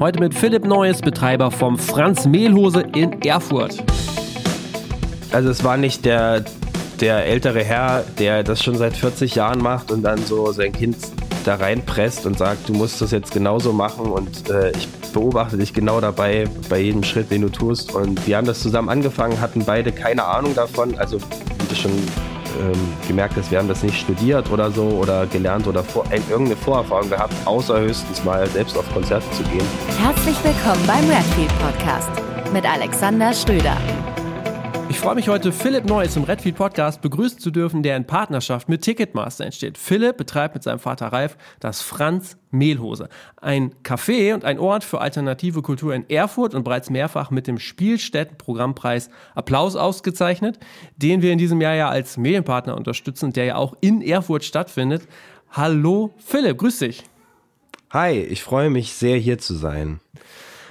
Heute mit Philipp Neues, Betreiber vom Franz Mehlhose in Erfurt. Also es war nicht der, der ältere Herr, der das schon seit 40 Jahren macht und dann so sein Kind da reinpresst und sagt, du musst das jetzt genauso machen und äh, ich beobachte dich genau dabei bei jedem Schritt, den du tust. Und wir haben das zusammen angefangen, hatten beide keine Ahnung davon. Also wie du schon ähm, gemerkt hast, wir haben das nicht studiert oder so oder gelernt oder vor, irgendeine Vorerfahrung gehabt, außer höchstens mal selbst auf Konzerte zu gehen. Herzlich willkommen beim Redfield Podcast mit Alexander Schröder. Ich freue mich heute, Philipp Neues im Redfield Podcast begrüßen zu dürfen, der in Partnerschaft mit Ticketmaster entsteht. Philipp betreibt mit seinem Vater Ralf das Franz Mehlhose. Ein Café und ein Ort für alternative Kultur in Erfurt und bereits mehrfach mit dem Spielstätten-Programmpreis Applaus ausgezeichnet, den wir in diesem Jahr ja als Medienpartner unterstützen, der ja auch in Erfurt stattfindet. Hallo Philipp, grüß dich. Hi, ich freue mich sehr hier zu sein.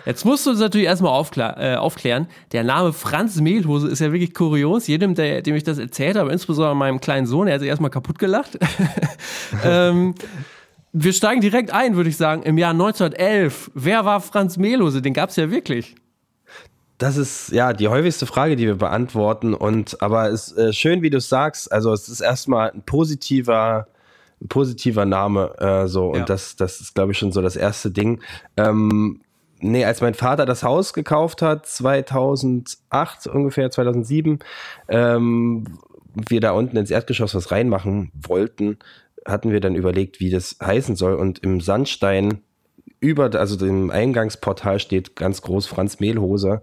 Jetzt musst du uns natürlich erstmal äh, aufklären. Der Name Franz Mehlhose ist ja wirklich kurios. Jedem, der, dem ich das erzählt habe, insbesondere meinem kleinen Sohn, der hat sich erstmal kaputt gelacht. ähm, wir steigen direkt ein, würde ich sagen, im Jahr 1911. Wer war Franz Mehlhose? Den gab es ja wirklich. Das ist ja die häufigste Frage, die wir beantworten. Und aber es ist äh, schön, wie du es sagst. Also es ist erstmal ein positiver, ein positiver Name. Äh, so ja. und das, das ist, glaube ich, schon so das erste Ding. Ähm, nee, als mein Vater das Haus gekauft hat, 2008 ungefähr, 2007, ähm, wir da unten ins Erdgeschoss was reinmachen wollten, hatten wir dann überlegt, wie das heißen soll. Und im Sandstein über, also dem Eingangsportal steht ganz groß Franz Mehlhose.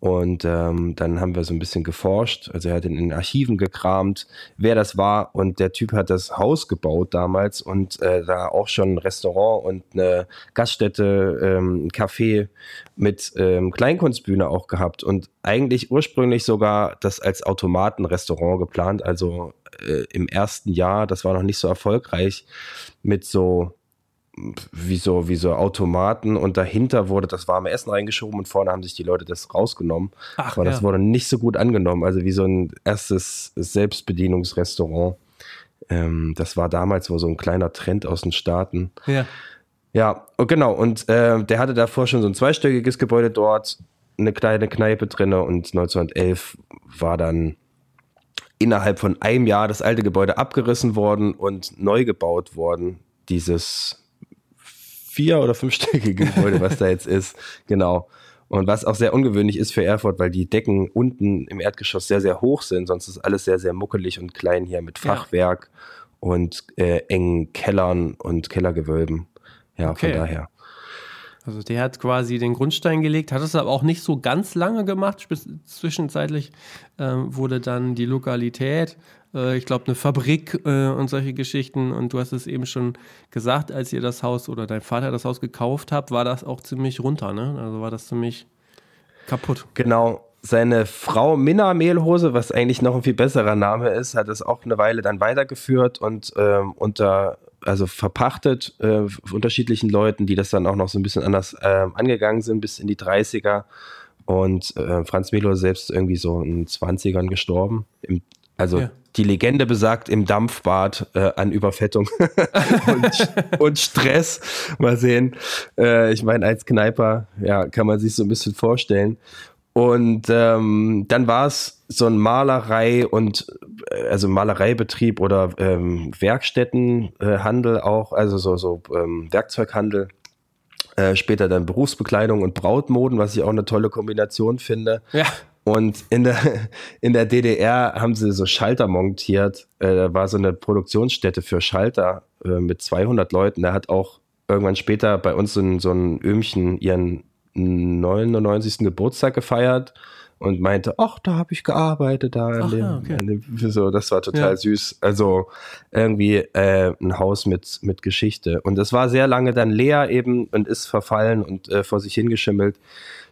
Und ähm, dann haben wir so ein bisschen geforscht. Also er hat in den Archiven gekramt, wer das war. Und der Typ hat das Haus gebaut damals und äh, da auch schon ein Restaurant und eine Gaststätte, ähm, ein Café mit ähm, Kleinkunstbühne auch gehabt. Und eigentlich ursprünglich sogar das als Automatenrestaurant geplant. Also äh, im ersten Jahr, das war noch nicht so erfolgreich, mit so wie so, wie so Automaten und dahinter wurde das warme Essen reingeschoben und vorne haben sich die Leute das rausgenommen. Ach, Aber ja. das wurde nicht so gut angenommen. Also wie so ein erstes Selbstbedienungsrestaurant. Ähm, das war damals wohl so ein kleiner Trend aus den Staaten. Ja. Ja, und genau. Und äh, der hatte davor schon so ein zweistöckiges Gebäude dort, eine kleine Kneipe drin und 1911 war dann innerhalb von einem Jahr das alte Gebäude abgerissen worden und neu gebaut worden. Dieses vier- oder fünfstöckige Gebäude, was da jetzt ist. Genau. Und was auch sehr ungewöhnlich ist für Erfurt, weil die Decken unten im Erdgeschoss sehr, sehr hoch sind. Sonst ist alles sehr, sehr muckelig und klein hier mit Fachwerk ja. und äh, engen Kellern und Kellergewölben. Ja, okay. von daher. Also der hat quasi den Grundstein gelegt, hat es aber auch nicht so ganz lange gemacht. Zwischenzeitlich ähm, wurde dann die Lokalität äh, ich glaube, eine Fabrik äh, und solche Geschichten. Und du hast es eben schon gesagt, als ihr das Haus oder dein Vater das Haus gekauft habt, war das auch ziemlich runter, ne? Also war das ziemlich kaputt. Genau. Seine Frau Minna Mehlhose, was eigentlich noch ein viel besserer Name ist, hat es auch eine Weile dann weitergeführt und ähm, unter also verpachtet äh, unterschiedlichen Leuten, die das dann auch noch so ein bisschen anders äh, angegangen sind bis in die 30er. Und äh, Franz Mehlhose selbst irgendwie so in den 20ern gestorben. Im, also ja die Legende besagt, im Dampfbad äh, an Überfettung und, und, Stress. Mal sehen. Äh, ich meine, als Kneiper, ja, kann man sich so ein bisschen vorstellen. Und ähm, dann war es so ein Malerei und äh, also Malereibetrieb oder ähm, Werkstättenhandel auch, also so, so ähm, Werkzeughandel. Äh, später dann Berufsbekleidung und Brautmoden, was ich auch eine tolle Kombination finde. Ja. Und in der, in der DDR haben sie so Schalter montiert. Äh, da war so eine Produktionsstätte für Schalter äh, mit 200 Leuten. Da hat auch irgendwann später bei uns so ein, so ein Öhmchen ihren 99. Geburtstag gefeiert und meinte, ach, da habe ich gearbeitet, da ach, dem, okay. dem, so, das war total ja. süß. Also irgendwie äh, ein Haus mit, mit Geschichte. Und es war sehr lange dann leer eben und ist verfallen und äh, vor sich hingeschimmelt.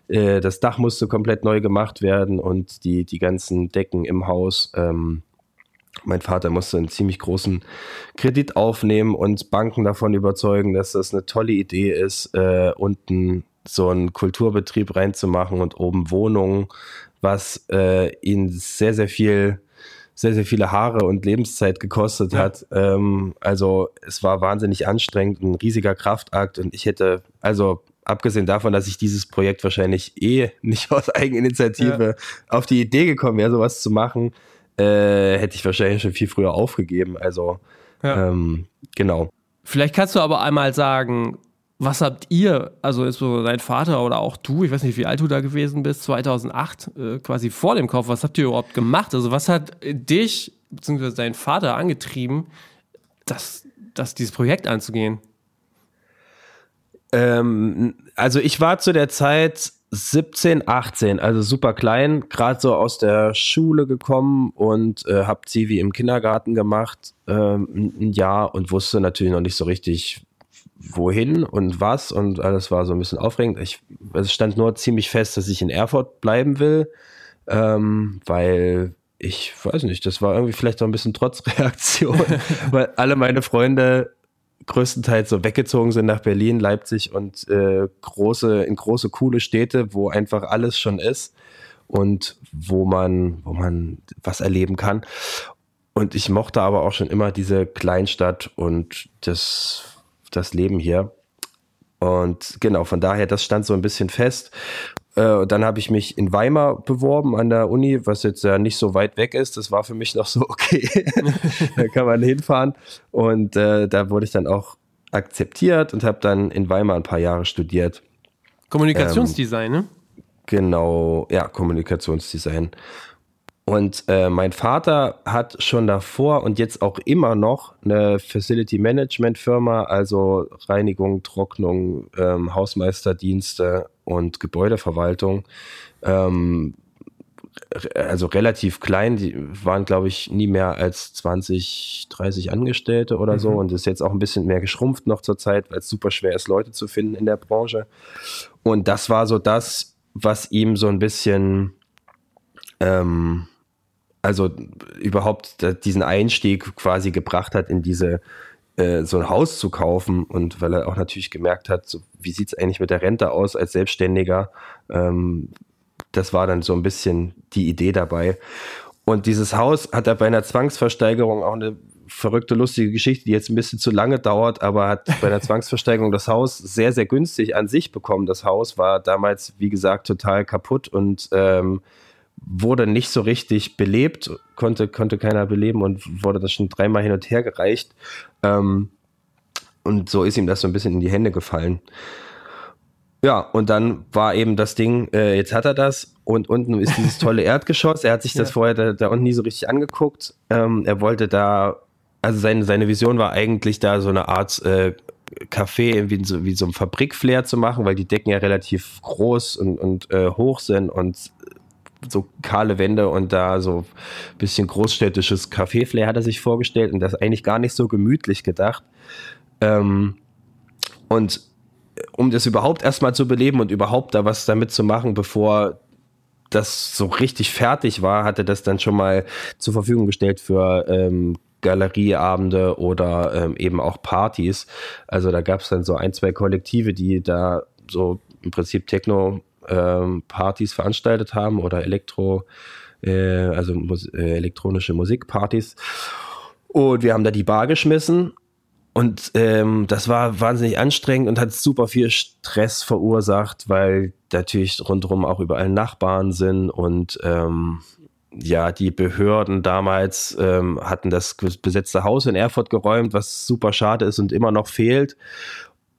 Äh, das Dach musste komplett neu gemacht werden und die, die ganzen Decken im Haus. Ähm, mein Vater musste einen ziemlich großen Kredit aufnehmen und Banken davon überzeugen, dass das eine tolle Idee ist, äh, unten so einen Kulturbetrieb reinzumachen und oben Wohnungen, was äh, ihn sehr, sehr viel sehr, sehr viele Haare und Lebenszeit gekostet ja. hat. Ähm, also es war wahnsinnig anstrengend, ein riesiger Kraftakt und ich hätte, also abgesehen davon, dass ich dieses Projekt wahrscheinlich eh nicht aus Eigeninitiative ja. auf die Idee gekommen wäre, sowas zu machen, äh, hätte ich wahrscheinlich schon viel früher aufgegeben. Also ja. ähm, genau. Vielleicht kannst du aber einmal sagen, was habt ihr, also ist so dein Vater oder auch du, ich weiß nicht, wie alt du da gewesen bist, 2008, äh, quasi vor dem Kauf, was habt ihr überhaupt gemacht? Also was hat dich bzw. dein Vater angetrieben, das, das, dieses Projekt anzugehen? Ähm, also ich war zu der Zeit 17, 18, also super klein, gerade so aus der Schule gekommen und äh, habe Zivi im Kindergarten gemacht, ähm, ein Jahr und wusste natürlich noch nicht so richtig, wohin und was und alles war so ein bisschen aufregend. Ich, es stand nur ziemlich fest, dass ich in Erfurt bleiben will, ähm, weil ich weiß nicht, das war irgendwie vielleicht auch ein bisschen Trotzreaktion, weil alle meine Freunde größtenteils so weggezogen sind nach Berlin, Leipzig und äh, große, in große, coole Städte, wo einfach alles schon ist und wo man, wo man was erleben kann. Und ich mochte aber auch schon immer diese Kleinstadt und das das Leben hier. Und genau, von daher, das stand so ein bisschen fest. Äh, dann habe ich mich in Weimar beworben an der Uni, was jetzt ja nicht so weit weg ist. Das war für mich noch so okay. da kann man hinfahren. Und äh, da wurde ich dann auch akzeptiert und habe dann in Weimar ein paar Jahre studiert. Kommunikationsdesign, ähm, ne? Genau, ja, Kommunikationsdesign. Und äh, mein Vater hat schon davor und jetzt auch immer noch eine Facility Management Firma, also Reinigung, Trocknung, ähm, Hausmeisterdienste und Gebäudeverwaltung. Ähm, also relativ klein, die waren, glaube ich, nie mehr als 20, 30 Angestellte oder so mhm. und ist jetzt auch ein bisschen mehr geschrumpft noch zur Zeit, weil es super schwer ist, Leute zu finden in der Branche. Und das war so das, was ihm so ein bisschen ähm, also überhaupt diesen Einstieg quasi gebracht hat in diese äh, so ein Haus zu kaufen und weil er auch natürlich gemerkt hat, so, wie sieht es eigentlich mit der Rente aus als Selbstständiger. Ähm, das war dann so ein bisschen die Idee dabei. Und dieses Haus hat er bei einer Zwangsversteigerung auch eine verrückte, lustige Geschichte, die jetzt ein bisschen zu lange dauert, aber hat bei einer Zwangsversteigerung das Haus sehr, sehr günstig an sich bekommen. Das Haus war damals, wie gesagt, total kaputt und ähm, wurde nicht so richtig belebt, konnte, konnte keiner beleben und wurde das schon dreimal hin und her gereicht. Ähm, und so ist ihm das so ein bisschen in die Hände gefallen. Ja, und dann war eben das Ding, äh, jetzt hat er das und unten ist dieses tolle Erdgeschoss. Er hat sich das ja. vorher da, da, unten nie so richtig angeguckt. Ähm, er wollte da, also seine, seine Vision war eigentlich da so eine Art äh, Café wie so, wie so ein Fabrikflair zu machen, weil die Decken ja relativ groß und, und äh, hoch sind und so kahle Wände und da so ein bisschen großstädtisches Café-Flair hat er sich vorgestellt und das eigentlich gar nicht so gemütlich gedacht. Ähm, und um das überhaupt erstmal zu beleben und überhaupt da was damit zu machen, bevor das so richtig fertig war, hat er das dann schon mal zur Verfügung gestellt für ähm, Galerieabende oder ähm, eben auch Partys. Also da gab es dann so ein, zwei Kollektive, die da so im Prinzip Techno ähm, Partys veranstaltet haben oder Elektro, äh, also Mus äh, elektronische Musikpartys. Und wir haben da die Bar geschmissen und ähm, das war wahnsinnig anstrengend und hat super viel Stress verursacht, weil natürlich rundherum auch überall Nachbarn sind und ähm, ja, die Behörden damals ähm, hatten das besetzte Haus in Erfurt geräumt, was super schade ist und immer noch fehlt.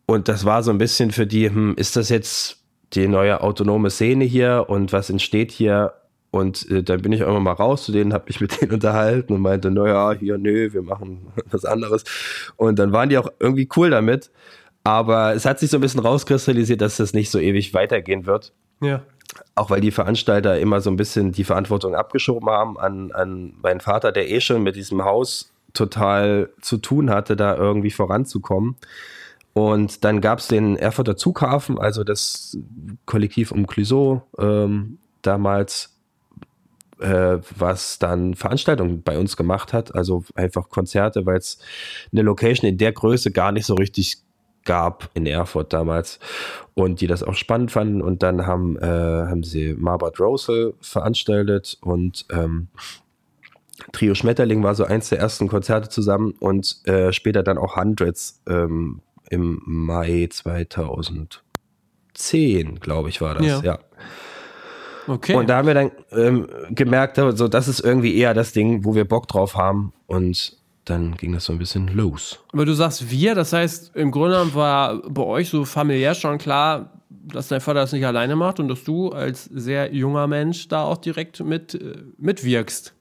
Und das war so ein bisschen für die, hm, ist das jetzt die neue autonome Szene hier und was entsteht hier. Und äh, dann bin ich irgendwann mal raus zu denen, habe mich mit denen unterhalten und meinte, naja, hier, nö, wir machen was anderes. Und dann waren die auch irgendwie cool damit. Aber es hat sich so ein bisschen rauskristallisiert, dass das nicht so ewig weitergehen wird. Ja. Auch weil die Veranstalter immer so ein bisschen die Verantwortung abgeschoben haben an, an meinen Vater, der eh schon mit diesem Haus total zu tun hatte, da irgendwie voranzukommen. Und dann gab es den Erfurter Zughafen, also das Kollektiv um Clouseau ähm, damals, äh, was dann Veranstaltungen bei uns gemacht hat, also einfach Konzerte, weil es eine Location in der Größe gar nicht so richtig gab in Erfurt damals. Und die das auch spannend fanden. Und dann haben, äh, haben sie Marbert Rosel veranstaltet und ähm, Trio Schmetterling war so eins der ersten Konzerte zusammen. Und äh, später dann auch Hundreds ähm, im Mai 2000. 2010, glaube ich, war das, ja. ja. Okay. Und da haben wir dann ähm, gemerkt, so, das ist irgendwie eher das Ding, wo wir Bock drauf haben. Und dann ging das so ein bisschen los. Aber du sagst wir, das heißt, im Grunde war bei euch so familiär schon klar, dass dein Vater das nicht alleine macht und dass du als sehr junger Mensch da auch direkt mit, äh, mitwirkst.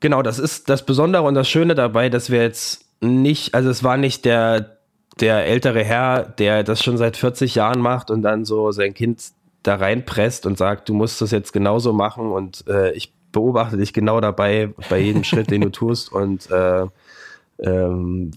Genau, das ist das Besondere und das Schöne dabei, dass wir jetzt nicht, also es war nicht der, der ältere Herr, der das schon seit 40 Jahren macht und dann so sein Kind da reinpresst und sagt, du musst das jetzt genauso machen und äh, ich beobachte dich genau dabei bei jedem Schritt, den du tust und äh, ähm,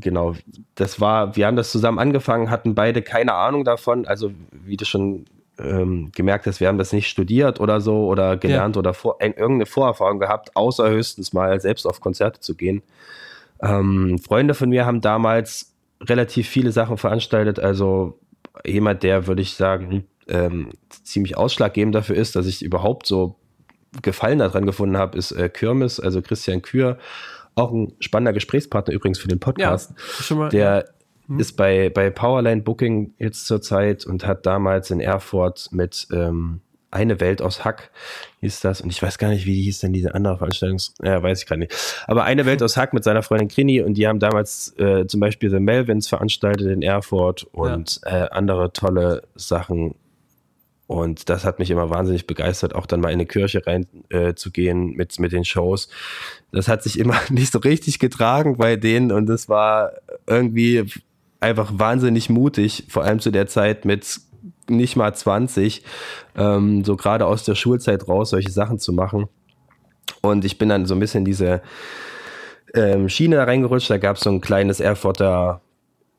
genau, das war, wir haben das zusammen angefangen, hatten beide keine Ahnung davon, also wie du schon ähm, gemerkt hast, wir haben das nicht studiert oder so oder gelernt ja. oder vor, irgendeine Vorerfahrung gehabt, außer höchstens mal selbst auf Konzerte zu gehen. Ähm, Freunde von mir haben damals relativ viele Sachen veranstaltet, also jemand, der, würde ich sagen, ähm, ziemlich ausschlaggebend dafür ist, dass ich überhaupt so Gefallen daran gefunden habe, ist äh, Kirmes, also Christian Kür, auch ein spannender Gesprächspartner übrigens für den Podcast. Ja, mal, der ja. hm. ist bei, bei Powerline Booking jetzt zurzeit und hat damals in Erfurt mit ähm, eine Welt aus Hack hieß das. Und ich weiß gar nicht, wie hieß denn diese andere Veranstaltung. Ja, weiß ich gar nicht. Aber eine Welt aus Hack mit seiner Freundin Krini und die haben damals äh, zum Beispiel The Melvins veranstaltet in Erfurt und ja. äh, andere tolle Sachen und das hat mich immer wahnsinnig begeistert, auch dann mal in eine Kirche rein äh, mit, mit den Shows. Das hat sich immer nicht so richtig getragen bei denen und das war irgendwie einfach wahnsinnig mutig, vor allem zu der Zeit mit nicht mal 20, ähm, so gerade aus der Schulzeit raus, solche Sachen zu machen. Und ich bin dann so ein bisschen diese ähm, Schiene reingerutscht. Da gab es so ein kleines Erfurter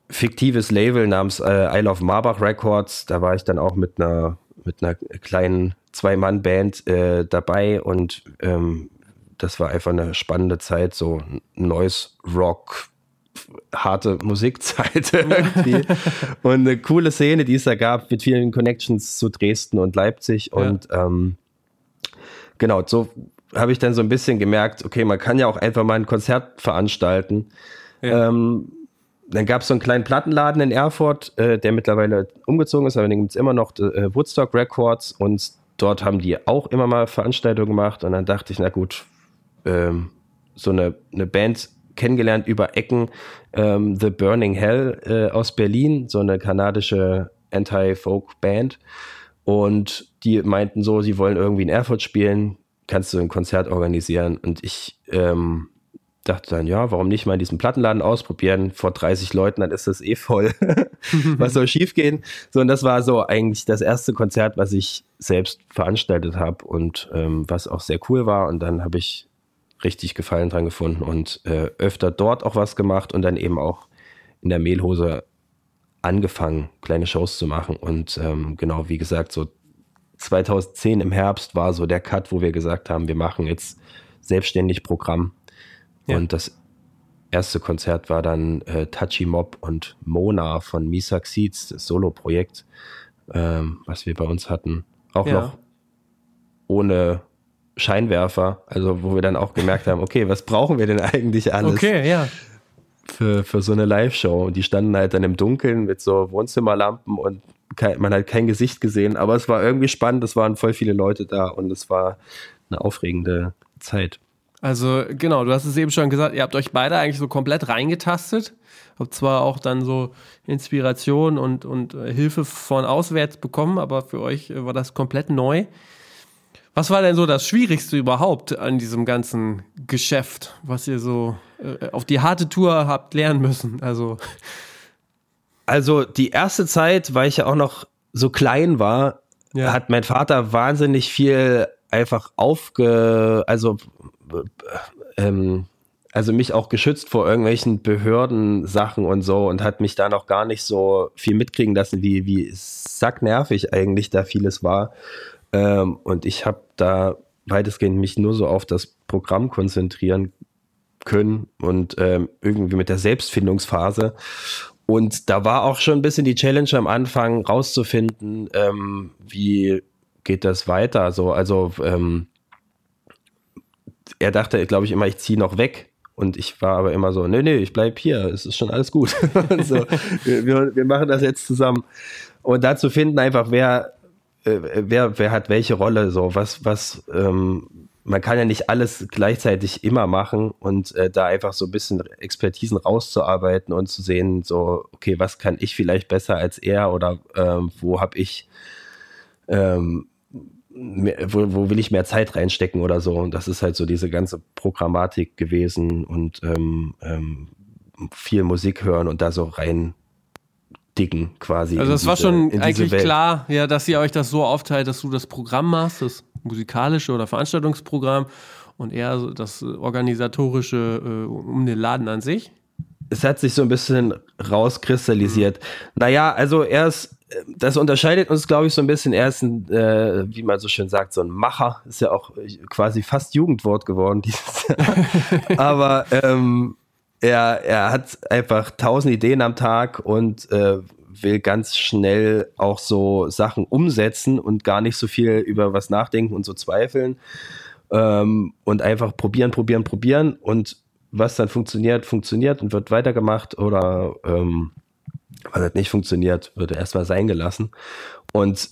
fiktives Label namens äh, Isle of Marbach Records. Da war ich dann auch mit einer mit einer kleinen Zwei-Mann-Band äh, dabei und ähm, das war einfach eine spannende Zeit, so neues Rock, harte Musikzeit irgendwie und eine coole Szene, die es da gab mit vielen Connections zu Dresden und Leipzig ja. und ähm, genau, so habe ich dann so ein bisschen gemerkt, okay, man kann ja auch einfach mal ein Konzert veranstalten. Ja. Ähm, dann gab es so einen kleinen Plattenladen in Erfurt, äh, der mittlerweile umgezogen ist, aber den gibt es immer noch, äh, Woodstock Records und dort haben die auch immer mal Veranstaltungen gemacht und dann dachte ich, na gut, ähm, so eine, eine Band kennengelernt über Ecken, ähm, The Burning Hell äh, aus Berlin, so eine kanadische Anti-Folk-Band und die meinten so, sie wollen irgendwie in Erfurt spielen, kannst du ein Konzert organisieren und ich ähm, dachte dann, ja, warum nicht mal in diesem Plattenladen ausprobieren? Vor 30 Leuten, dann ist das eh voll. was soll schiefgehen? So, und das war so eigentlich das erste Konzert, was ich selbst veranstaltet habe und ähm, was auch sehr cool war. Und dann habe ich richtig Gefallen dran gefunden und äh, öfter dort auch was gemacht und dann eben auch in der Mehlhose angefangen, kleine Shows zu machen. Und ähm, genau, wie gesagt, so 2010 im Herbst war so der Cut, wo wir gesagt haben, wir machen jetzt selbstständig Programm ja. Und das erste Konzert war dann äh, Touchy Mob und Mona von Misak Seeds, das Solo-Projekt, ähm, was wir bei uns hatten. Auch ja. noch ohne Scheinwerfer, also wo wir dann auch gemerkt haben, okay, was brauchen wir denn eigentlich alles? Okay, ja. Für, für so eine Live-Show. Und die standen halt dann im Dunkeln mit so Wohnzimmerlampen und kein, man hat kein Gesicht gesehen, aber es war irgendwie spannend, es waren voll viele Leute da und es war eine aufregende Zeit. Also genau, du hast es eben schon gesagt, ihr habt euch beide eigentlich so komplett reingetastet. Habt zwar auch dann so Inspiration und, und äh, Hilfe von auswärts bekommen, aber für euch äh, war das komplett neu. Was war denn so das Schwierigste überhaupt an diesem ganzen Geschäft, was ihr so äh, auf die harte Tour habt lernen müssen? Also, also die erste Zeit, weil ich ja auch noch so klein war, ja. hat mein Vater wahnsinnig viel einfach aufge, also ähm, also mich auch geschützt vor irgendwelchen Behördensachen und so und hat mich da noch gar nicht so viel mitkriegen lassen, wie, wie sacknervig eigentlich da vieles war. Ähm, und ich habe da weitestgehend mich nur so auf das Programm konzentrieren können und ähm, irgendwie mit der Selbstfindungsphase. Und da war auch schon ein bisschen die Challenge am Anfang rauszufinden, ähm, wie geht das weiter. So, also ähm, er dachte, glaube ich, immer, ich ziehe noch weg. Und ich war aber immer so, nee, nee, ich bleib hier, es ist schon alles gut. so, wir, wir, machen das jetzt zusammen. und dazu finden einfach, wer, äh, wer, wer hat welche Rolle, so was, was, ähm, man kann ja nicht alles gleichzeitig immer machen und äh, da einfach so ein bisschen Expertisen rauszuarbeiten und zu sehen, so, okay, was kann ich vielleicht besser als er oder ähm, wo habe ich, ähm, mehr, wo, wo will ich mehr Zeit reinstecken oder so. Und das ist halt so diese ganze Programmatik gewesen und ähm, ähm, viel Musik hören und da so rein dicken quasi. Also das diese, war schon eigentlich klar, ja, dass ihr euch das so aufteilt, dass du das Programm machst, das musikalische oder Veranstaltungsprogramm und eher das organisatorische äh, um den Laden an sich? Es hat sich so ein bisschen rauskristallisiert. Mhm. Naja, also er ist, das unterscheidet uns, glaube ich, so ein bisschen. Er ist ein, äh, wie man so schön sagt, so ein Macher. Ist ja auch quasi fast Jugendwort geworden dieses Jahr. Aber ähm, er, er hat einfach tausend Ideen am Tag und äh, will ganz schnell auch so Sachen umsetzen und gar nicht so viel über was nachdenken und so zweifeln. Ähm, und einfach probieren, probieren, probieren. Und was dann funktioniert, funktioniert und wird weitergemacht oder ähm, was halt nicht funktioniert, wird erstmal sein gelassen. Und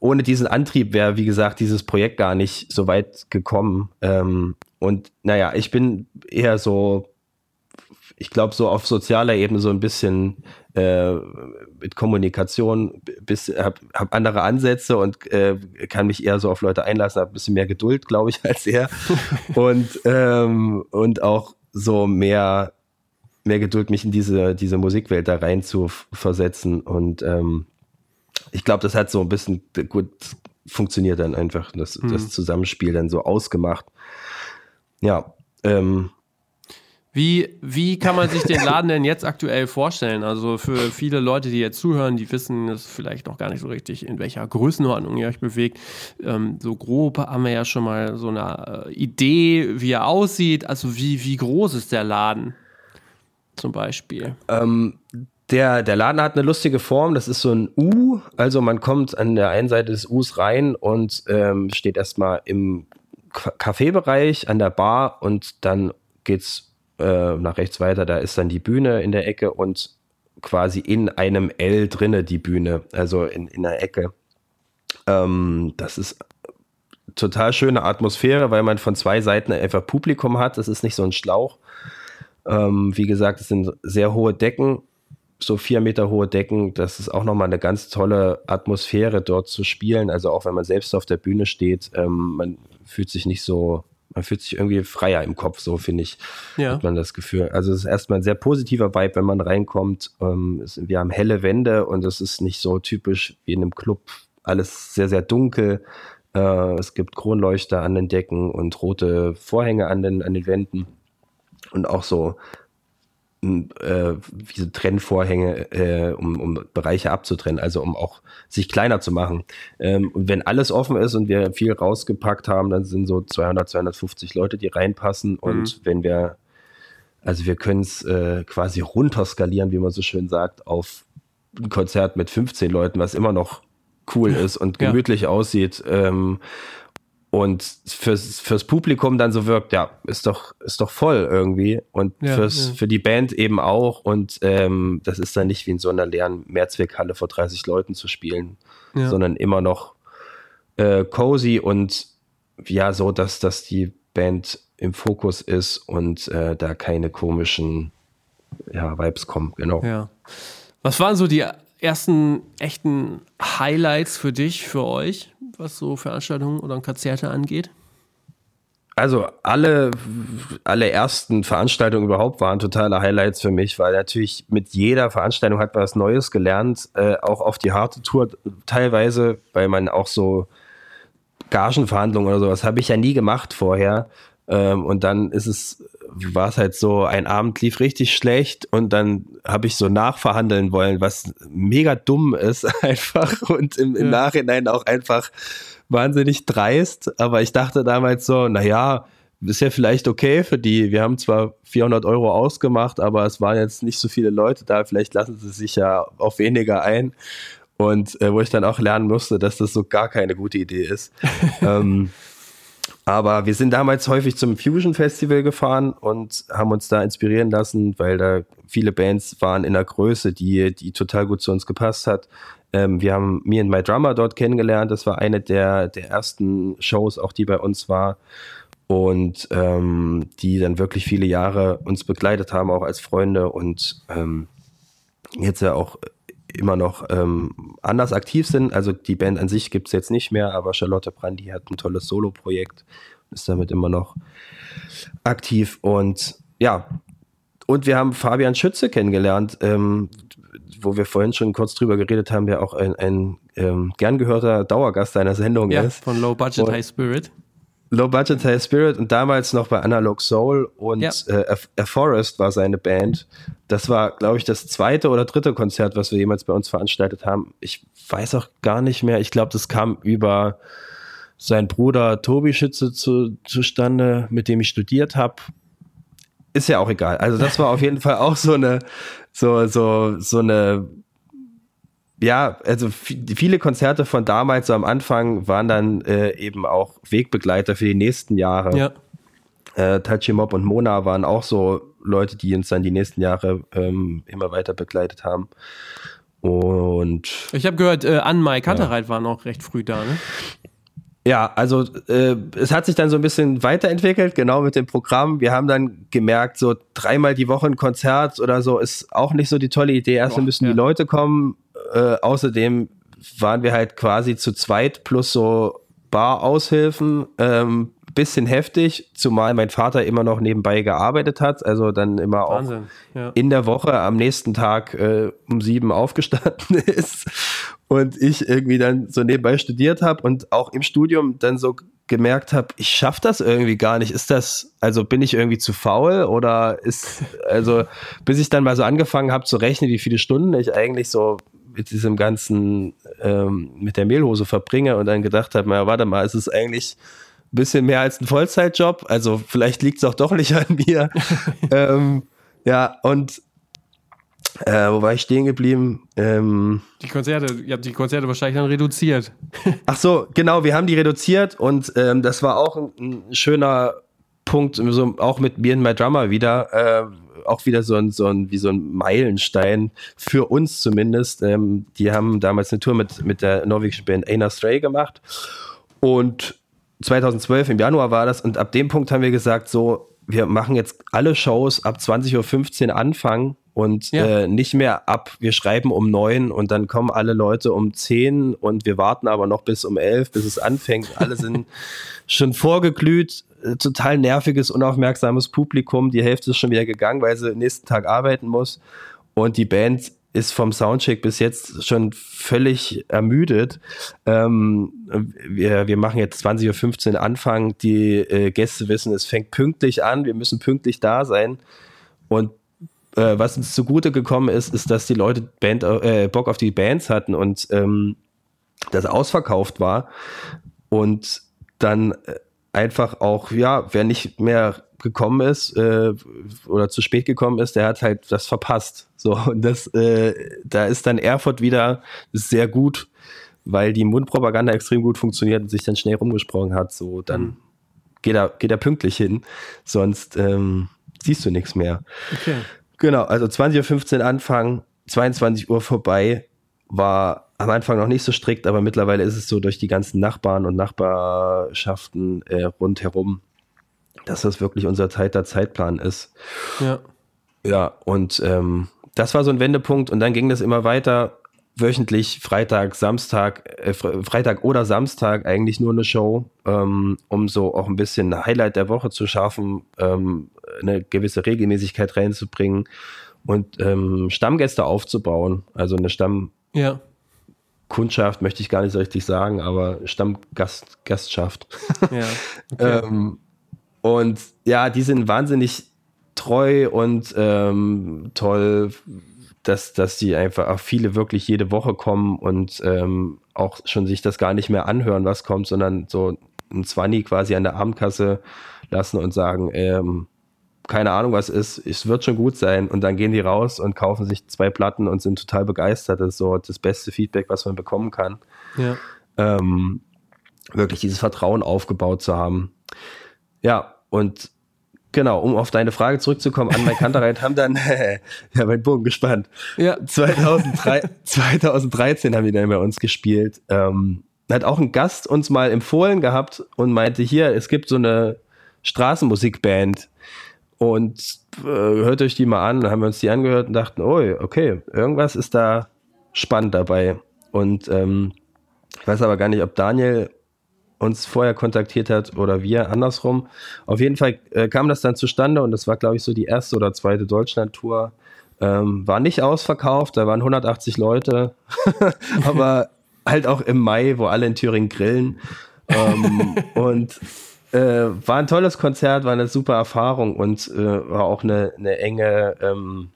ohne diesen Antrieb wäre, wie gesagt, dieses Projekt gar nicht so weit gekommen. Ähm, und naja, ich bin eher so ich glaube, so auf sozialer Ebene so ein bisschen äh, mit Kommunikation, bis, hab, hab andere Ansätze und äh, kann mich eher so auf Leute einlassen, habe ein bisschen mehr Geduld, glaube ich, als er. und, ähm, und auch so mehr, mehr Geduld, mich in diese, diese Musikwelt da rein zu versetzen. Und ähm, ich glaube, das hat so ein bisschen gut funktioniert dann einfach, das, mhm. das Zusammenspiel dann so ausgemacht. Ja, ähm, wie, wie kann man sich den Laden denn jetzt aktuell vorstellen? Also für viele Leute, die jetzt zuhören, die wissen es vielleicht noch gar nicht so richtig, in welcher Größenordnung ihr euch bewegt. Ähm, so grob haben wir ja schon mal so eine äh, Idee, wie er aussieht. Also wie, wie groß ist der Laden zum Beispiel? Ähm, der, der Laden hat eine lustige Form, das ist so ein U. Also man kommt an der einen Seite des Us rein und ähm, steht erstmal im Kaffeebereich an der Bar und dann geht's äh, nach rechts weiter, da ist dann die Bühne in der Ecke und quasi in einem L drinne die Bühne, also in, in der Ecke. Ähm, das ist total schöne Atmosphäre, weil man von zwei Seiten einfach Publikum hat. Das ist nicht so ein Schlauch. Ähm, wie gesagt, es sind sehr hohe Decken, so vier Meter hohe Decken. Das ist auch nochmal eine ganz tolle Atmosphäre dort zu spielen. Also auch wenn man selbst auf der Bühne steht, ähm, man fühlt sich nicht so man fühlt sich irgendwie freier im Kopf, so finde ich, ja. hat man das Gefühl. Also es ist erstmal ein sehr positiver Vibe, wenn man reinkommt. Ähm, es, wir haben helle Wände und es ist nicht so typisch wie in einem Club, alles sehr, sehr dunkel. Äh, es gibt Kronleuchter an den Decken und rote Vorhänge an den, an den Wänden und auch so äh, diese Trennvorhänge, äh, um, um Bereiche abzutrennen, also um auch sich kleiner zu machen. Ähm, und wenn alles offen ist und wir viel rausgepackt haben, dann sind so 200, 250 Leute, die reinpassen. Mhm. Und wenn wir, also wir können es äh, quasi runterskalieren, wie man so schön sagt, auf ein Konzert mit 15 Leuten, was immer noch cool ist und gemütlich ja. aussieht. Ähm, und fürs, fürs Publikum dann so wirkt, ja, ist doch, ist doch voll irgendwie. Und ja, fürs, ja. für die Band eben auch. Und ähm, das ist dann nicht wie in so einer leeren Mehrzweckhalle vor 30 Leuten zu spielen, ja. sondern immer noch äh, cozy und ja, so, dass, dass die Band im Fokus ist und äh, da keine komischen ja, Vibes kommen, genau. Ja. Was waren so die ersten echten Highlights für dich, für euch? Was so Veranstaltungen oder Konzerte angeht? Also alle, alle ersten Veranstaltungen überhaupt waren totale Highlights für mich, weil natürlich mit jeder Veranstaltung hat man was Neues gelernt, äh, auch auf die harte Tour teilweise, weil man auch so Gagenverhandlungen oder sowas habe ich ja nie gemacht vorher. Ähm, und dann ist es, war es halt so, ein Abend lief richtig schlecht und dann habe ich so nachverhandeln wollen, was mega dumm ist einfach und im, im ja. Nachhinein auch einfach wahnsinnig dreist, aber ich dachte damals so, naja, ist ja vielleicht okay für die. Wir haben zwar 400 Euro ausgemacht, aber es waren jetzt nicht so viele Leute da. Vielleicht lassen sie sich ja auf weniger ein. Und äh, wo ich dann auch lernen musste, dass das so gar keine gute Idee ist. ähm, Aber wir sind damals häufig zum Fusion Festival gefahren und haben uns da inspirieren lassen, weil da viele Bands waren in der Größe, die, die total gut zu uns gepasst hat. Ähm, wir haben Me and My Drummer dort kennengelernt. Das war eine der, der ersten Shows, auch die bei uns war. Und ähm, die dann wirklich viele Jahre uns begleitet haben, auch als Freunde und ähm, jetzt ja auch immer noch ähm, anders aktiv sind. Also die Band an sich gibt es jetzt nicht mehr, aber Charlotte Brandy hat ein tolles Solo-Projekt, ist damit immer noch aktiv. Und ja, und wir haben Fabian Schütze kennengelernt, ähm, wo wir vorhin schon kurz drüber geredet haben, der auch ein, ein ähm, gern gehörter Dauergast deiner Sendung ja, ist. Von Low Budget und High Spirit. Low Budget High Spirit und damals noch bei Analog Soul und ja. äh, A Forest war seine Band. Das war, glaube ich, das zweite oder dritte Konzert, was wir jemals bei uns veranstaltet haben. Ich weiß auch gar nicht mehr. Ich glaube, das kam über seinen Bruder Tobi Schütze zu, zustande, mit dem ich studiert habe. Ist ja auch egal. Also das war auf jeden Fall auch so eine, so, so, so eine ja, also viele Konzerte von damals so am Anfang waren dann äh, eben auch Wegbegleiter für die nächsten Jahre. Ja. Äh, Tachi Mob und Mona waren auch so Leute, die uns dann die nächsten Jahre ähm, immer weiter begleitet haben. Und ich habe gehört, äh, Ann-Mai Kattereit ja. war noch recht früh da, ne? Ja, also äh, es hat sich dann so ein bisschen weiterentwickelt, genau mit dem Programm. Wir haben dann gemerkt, so dreimal die Woche ein Konzert oder so ist auch nicht so die tolle Idee. Erstmal müssen ja. die Leute kommen, äh, außerdem waren wir halt quasi zu zweit plus so Bar-Aushilfen. Ähm, bisschen heftig, zumal mein Vater immer noch nebenbei gearbeitet hat, also dann immer Wahnsinn, auch ja. in der Woche am nächsten Tag äh, um sieben aufgestanden ist und ich irgendwie dann so nebenbei studiert habe und auch im Studium dann so gemerkt habe, ich schaffe das irgendwie gar nicht. Ist das, also bin ich irgendwie zu faul oder ist, also bis ich dann mal so angefangen habe zu rechnen, wie viele Stunden ich eigentlich so mit diesem ganzen, ähm, mit der Mehlhose verbringe und dann gedacht habe, naja, warte mal, ist es eigentlich ein bisschen mehr als ein Vollzeitjob? Also vielleicht liegt es auch doch nicht an mir. ähm, ja, und äh, wo war ich stehen geblieben? Ähm, die Konzerte, ihr habt die Konzerte wahrscheinlich dann reduziert. Ach so, genau, wir haben die reduziert und ähm, das war auch ein, ein schöner Punkt, so, auch mit mir und My Drummer wieder. Äh, auch wieder so ein, so ein, wie so ein Meilenstein für uns zumindest. Ähm, die haben damals eine Tour mit, mit der norwegischen Band Einar Stray gemacht. Und 2012 im Januar war das. Und ab dem Punkt haben wir gesagt, so, wir machen jetzt alle Shows ab 20.15 Uhr anfangen und ja. äh, nicht mehr ab, wir schreiben um neun und dann kommen alle Leute um zehn und wir warten aber noch bis um elf, bis es anfängt. Alle sind schon vorgeglüht total nerviges, unaufmerksames Publikum. Die Hälfte ist schon wieder gegangen, weil sie nächsten Tag arbeiten muss. Und die Band ist vom Soundcheck bis jetzt schon völlig ermüdet. Ähm, wir, wir machen jetzt 20.15 Uhr Anfang. Die äh, Gäste wissen, es fängt pünktlich an. Wir müssen pünktlich da sein. Und äh, was uns zugute gekommen ist, ist, dass die Leute Band, äh, Bock auf die Bands hatten und ähm, das ausverkauft war. Und dann äh, einfach auch, ja, wer nicht mehr gekommen ist äh, oder zu spät gekommen ist, der hat halt das verpasst. So, und das, äh, da ist dann Erfurt wieder sehr gut, weil die Mundpropaganda extrem gut funktioniert und sich dann schnell rumgesprochen hat. So, dann mhm. geht er, geht er pünktlich hin, sonst ähm, siehst du nichts mehr. Okay. Genau, also 20.15 Uhr Anfang, 22 Uhr vorbei, war am Anfang noch nicht so strikt, aber mittlerweile ist es so durch die ganzen Nachbarn und Nachbarschaften äh, rundherum, dass das wirklich unser tighter Zeitplan ist. Ja. Ja, und ähm, das war so ein Wendepunkt und dann ging das immer weiter. Wöchentlich, Freitag, Samstag, äh, Freitag oder Samstag eigentlich nur eine Show, ähm, um so auch ein bisschen ein Highlight der Woche zu schaffen, ähm, eine gewisse Regelmäßigkeit reinzubringen und ähm, Stammgäste aufzubauen. Also eine Stamm, ja. Kundschaft möchte ich gar nicht so richtig sagen, aber Stammgastschaft. Ja, okay. ähm, und ja, die sind wahnsinnig treu und ähm, toll, dass, dass die einfach auch viele wirklich jede Woche kommen und ähm, auch schon sich das gar nicht mehr anhören, was kommt, sondern so ein Zwanni quasi an der Abendkasse lassen und sagen, ähm, keine Ahnung, was ist, es wird schon gut sein. Und dann gehen die raus und kaufen sich zwei Platten und sind total begeistert. Das ist so das beste Feedback, was man bekommen kann. Ja. Ähm, wirklich dieses Vertrauen aufgebaut zu haben. ja, und genau, um auf deine Frage zurückzukommen, an Mike Kantereit haben dann, ja, mein Bogen gespannt. Ja. 2003, 2013 haben die dann bei uns gespielt. Ähm, hat auch ein Gast uns mal empfohlen gehabt und meinte, hier, es gibt so eine Straßenmusikband und äh, hört euch die mal an. Dann haben wir uns die angehört und dachten, oh, okay, irgendwas ist da spannend dabei. Und ähm, ich weiß aber gar nicht, ob Daniel uns vorher kontaktiert hat oder wir andersrum. Auf jeden Fall äh, kam das dann zustande und das war, glaube ich, so die erste oder zweite Deutschland-Tour. Ähm, war nicht ausverkauft, da waren 180 Leute, aber halt auch im Mai, wo alle in Thüringen grillen. Ähm, und äh, war ein tolles Konzert, war eine super Erfahrung und äh, war auch eine, eine enge ähm,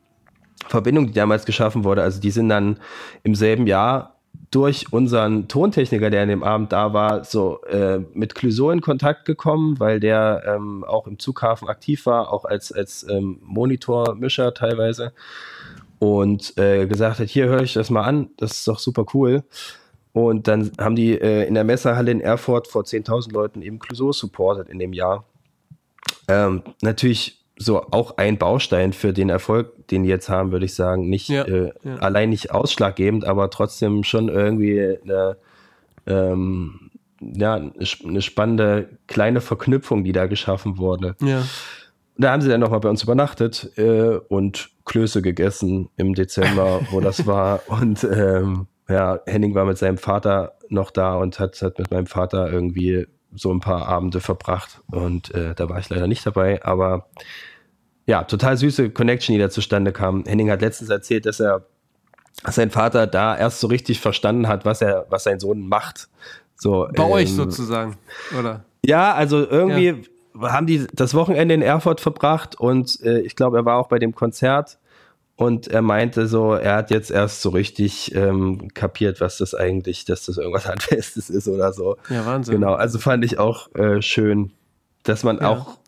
Verbindung, die damals geschaffen wurde. Also die sind dann im selben Jahr durch unseren Tontechniker, der an dem Abend da war, so äh, mit Clouseau in Kontakt gekommen, weil der ähm, auch im Zughafen aktiv war, auch als, als ähm, Monitormischer teilweise und äh, gesagt hat, hier höre ich das mal an, das ist doch super cool. Und dann haben die äh, in der Messerhalle in Erfurt vor 10.000 Leuten eben Clouseau supportet in dem Jahr. Ähm, natürlich so auch ein Baustein für den Erfolg, den die jetzt haben, würde ich sagen. Nicht ja, äh, ja. allein nicht ausschlaggebend, aber trotzdem schon irgendwie eine, ähm, ja, eine spannende kleine Verknüpfung, die da geschaffen wurde. Ja. Da haben sie dann nochmal bei uns übernachtet äh, und Klöße gegessen im Dezember, wo das war. Und ähm, ja, Henning war mit seinem Vater noch da und hat, hat mit meinem Vater irgendwie so ein paar Abende verbracht. Und äh, da war ich leider nicht dabei, aber ja, total süße Connection, die da zustande kam. Henning hat letztens erzählt, dass er dass sein Vater da erst so richtig verstanden hat, was er, was sein Sohn macht. So, Bei ähm, euch sozusagen, oder? Ja, also irgendwie ja. haben die das Wochenende in Erfurt verbracht und äh, ich glaube, er war auch bei dem Konzert und er meinte so, er hat jetzt erst so richtig ähm, kapiert, was das eigentlich, dass das irgendwas Handfestes ist oder so. Ja, Wahnsinn. Genau, also fand ich auch äh, schön, dass man ja. auch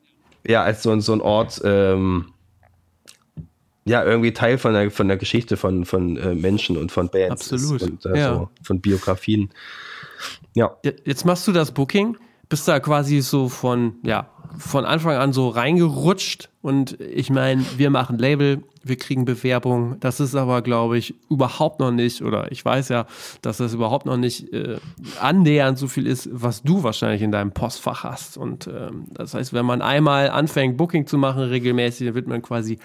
ja als so, so ein Ort ähm, ja irgendwie Teil von der, von der Geschichte von, von äh, Menschen und von Bands Absolut. Ist und äh, ja. so, von Biografien. Ja. Jetzt machst du das Booking, bist da quasi so von, ja, von Anfang an so reingerutscht und ich meine, wir machen Label, wir kriegen Bewerbung. Das ist aber, glaube ich, überhaupt noch nicht, oder ich weiß ja, dass das überhaupt noch nicht äh, annähernd so viel ist, was du wahrscheinlich in deinem Postfach hast. Und ähm, das heißt, wenn man einmal anfängt, Booking zu machen regelmäßig, dann wird man quasi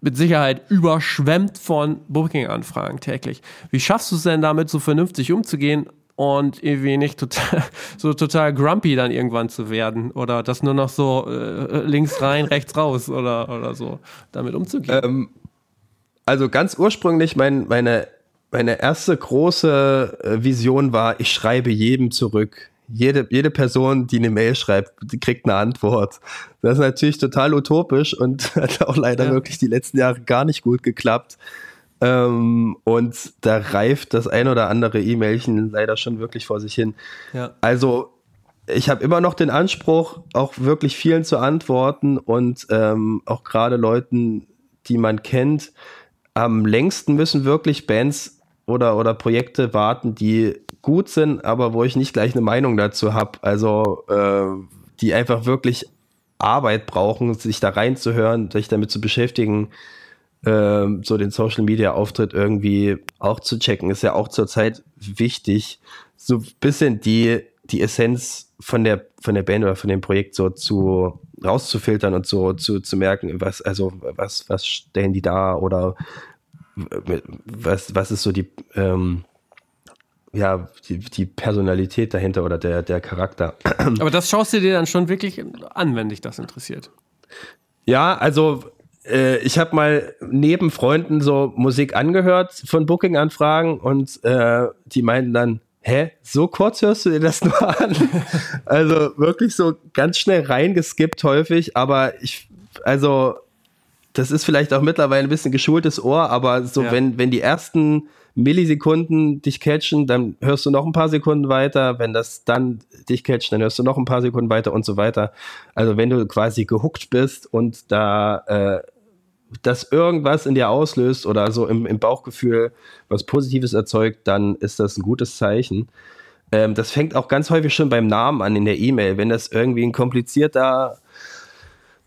mit Sicherheit überschwemmt von Booking-Anfragen täglich. Wie schaffst du es denn damit, so vernünftig umzugehen und irgendwie nicht total, so total grumpy dann irgendwann zu werden oder das nur noch so äh, links rein, rechts raus oder, oder so damit umzugehen? Ähm, also ganz ursprünglich mein, meine, meine erste große äh, Vision war, ich schreibe jedem zurück. Jede, jede Person, die eine Mail schreibt, die kriegt eine Antwort. Das ist natürlich total utopisch und hat auch leider ja. wirklich die letzten Jahre gar nicht gut geklappt. Ähm, und da reift das ein oder andere E-Mailchen leider schon wirklich vor sich hin. Ja. Also ich habe immer noch den Anspruch, auch wirklich vielen zu antworten und ähm, auch gerade Leuten, die man kennt. Am längsten müssen wirklich Bands oder, oder Projekte warten, die gut sind, aber wo ich nicht gleich eine Meinung dazu habe. Also äh, die einfach wirklich Arbeit brauchen, sich da reinzuhören, sich damit zu beschäftigen ähm, so den Social Media Auftritt irgendwie auch zu checken, ist ja auch zurzeit wichtig, so ein bisschen die, die Essenz von der, von der Band oder von dem Projekt so zu rauszufiltern und so zu, zu merken, was, also was, was stellen die da oder was, was ist so die, ähm, ja, die, die Personalität dahinter oder der, der Charakter. Aber das schaust du dir dann schon wirklich an, wenn dich das interessiert. Ja, also äh, ich habe mal neben Freunden so Musik angehört von Booking-Anfragen und äh, die meinten dann, hä, so kurz hörst du dir das nur an? also wirklich so ganz schnell reingeskippt häufig, aber ich, also das ist vielleicht auch mittlerweile ein bisschen geschultes Ohr, aber so ja. wenn, wenn die ersten Millisekunden dich catchen, dann hörst du noch ein paar Sekunden weiter. Wenn das dann dich catcht, dann hörst du noch ein paar Sekunden weiter und so weiter. Also wenn du quasi gehuckt bist und da äh, das irgendwas in dir auslöst oder so im, im Bauchgefühl was Positives erzeugt, dann ist das ein gutes Zeichen. Ähm, das fängt auch ganz häufig schon beim Namen an in der E-Mail. Wenn das irgendwie ein komplizierter,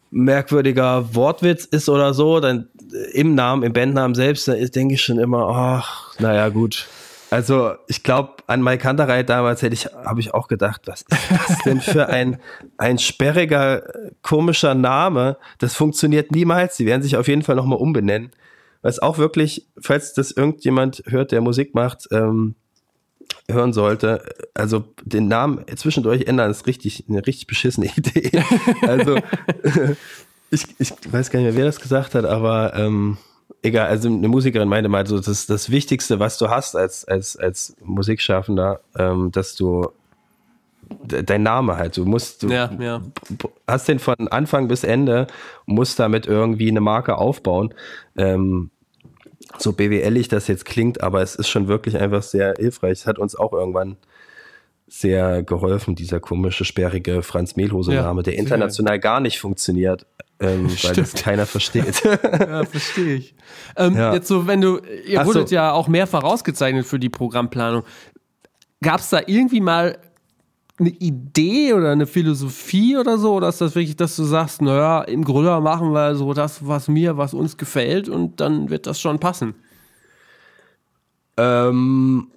merkwürdiger Wortwitz ist oder so, dann im Namen, im Bandnamen selbst, dann denke ich schon immer, ach, naja, gut. Also ich glaube, an Mike Kanterei damals hätte ich, habe ich auch gedacht, was ist das denn für ein, ein sperriger, komischer Name? Das funktioniert niemals. Sie werden sich auf jeden Fall nochmal umbenennen. Was auch wirklich, falls das irgendjemand hört, der Musik macht, ähm, hören sollte, also den Namen zwischendurch ändern ist richtig eine richtig beschissene Idee. also ich, ich weiß gar nicht mehr, wer das gesagt hat, aber ähm, egal, also eine Musikerin meinte mal so, das das Wichtigste, was du hast als, als, als Musikschaffender, ähm, dass du dein Name halt, du musst, du ja, ja. hast den von Anfang bis Ende, musst damit irgendwie eine Marke aufbauen. Ähm, so BWLig das jetzt klingt, aber es ist schon wirklich einfach sehr hilfreich. Es hat uns auch irgendwann sehr geholfen, dieser komische, sperrige Franz Mehlhose-Name, ja, der international gar nicht funktioniert, ähm, weil das keiner versteht. ja, verstehe ich. Ähm, ja. Jetzt so, wenn du, ihr Ach wurdet so. ja auch mehrfach ausgezeichnet für die Programmplanung. Gab es da irgendwie mal eine Idee oder eine Philosophie oder so? Oder ist das wirklich, dass du sagst, naja, im Grunde machen wir so das, was mir, was uns gefällt und dann wird das schon passen? Ähm,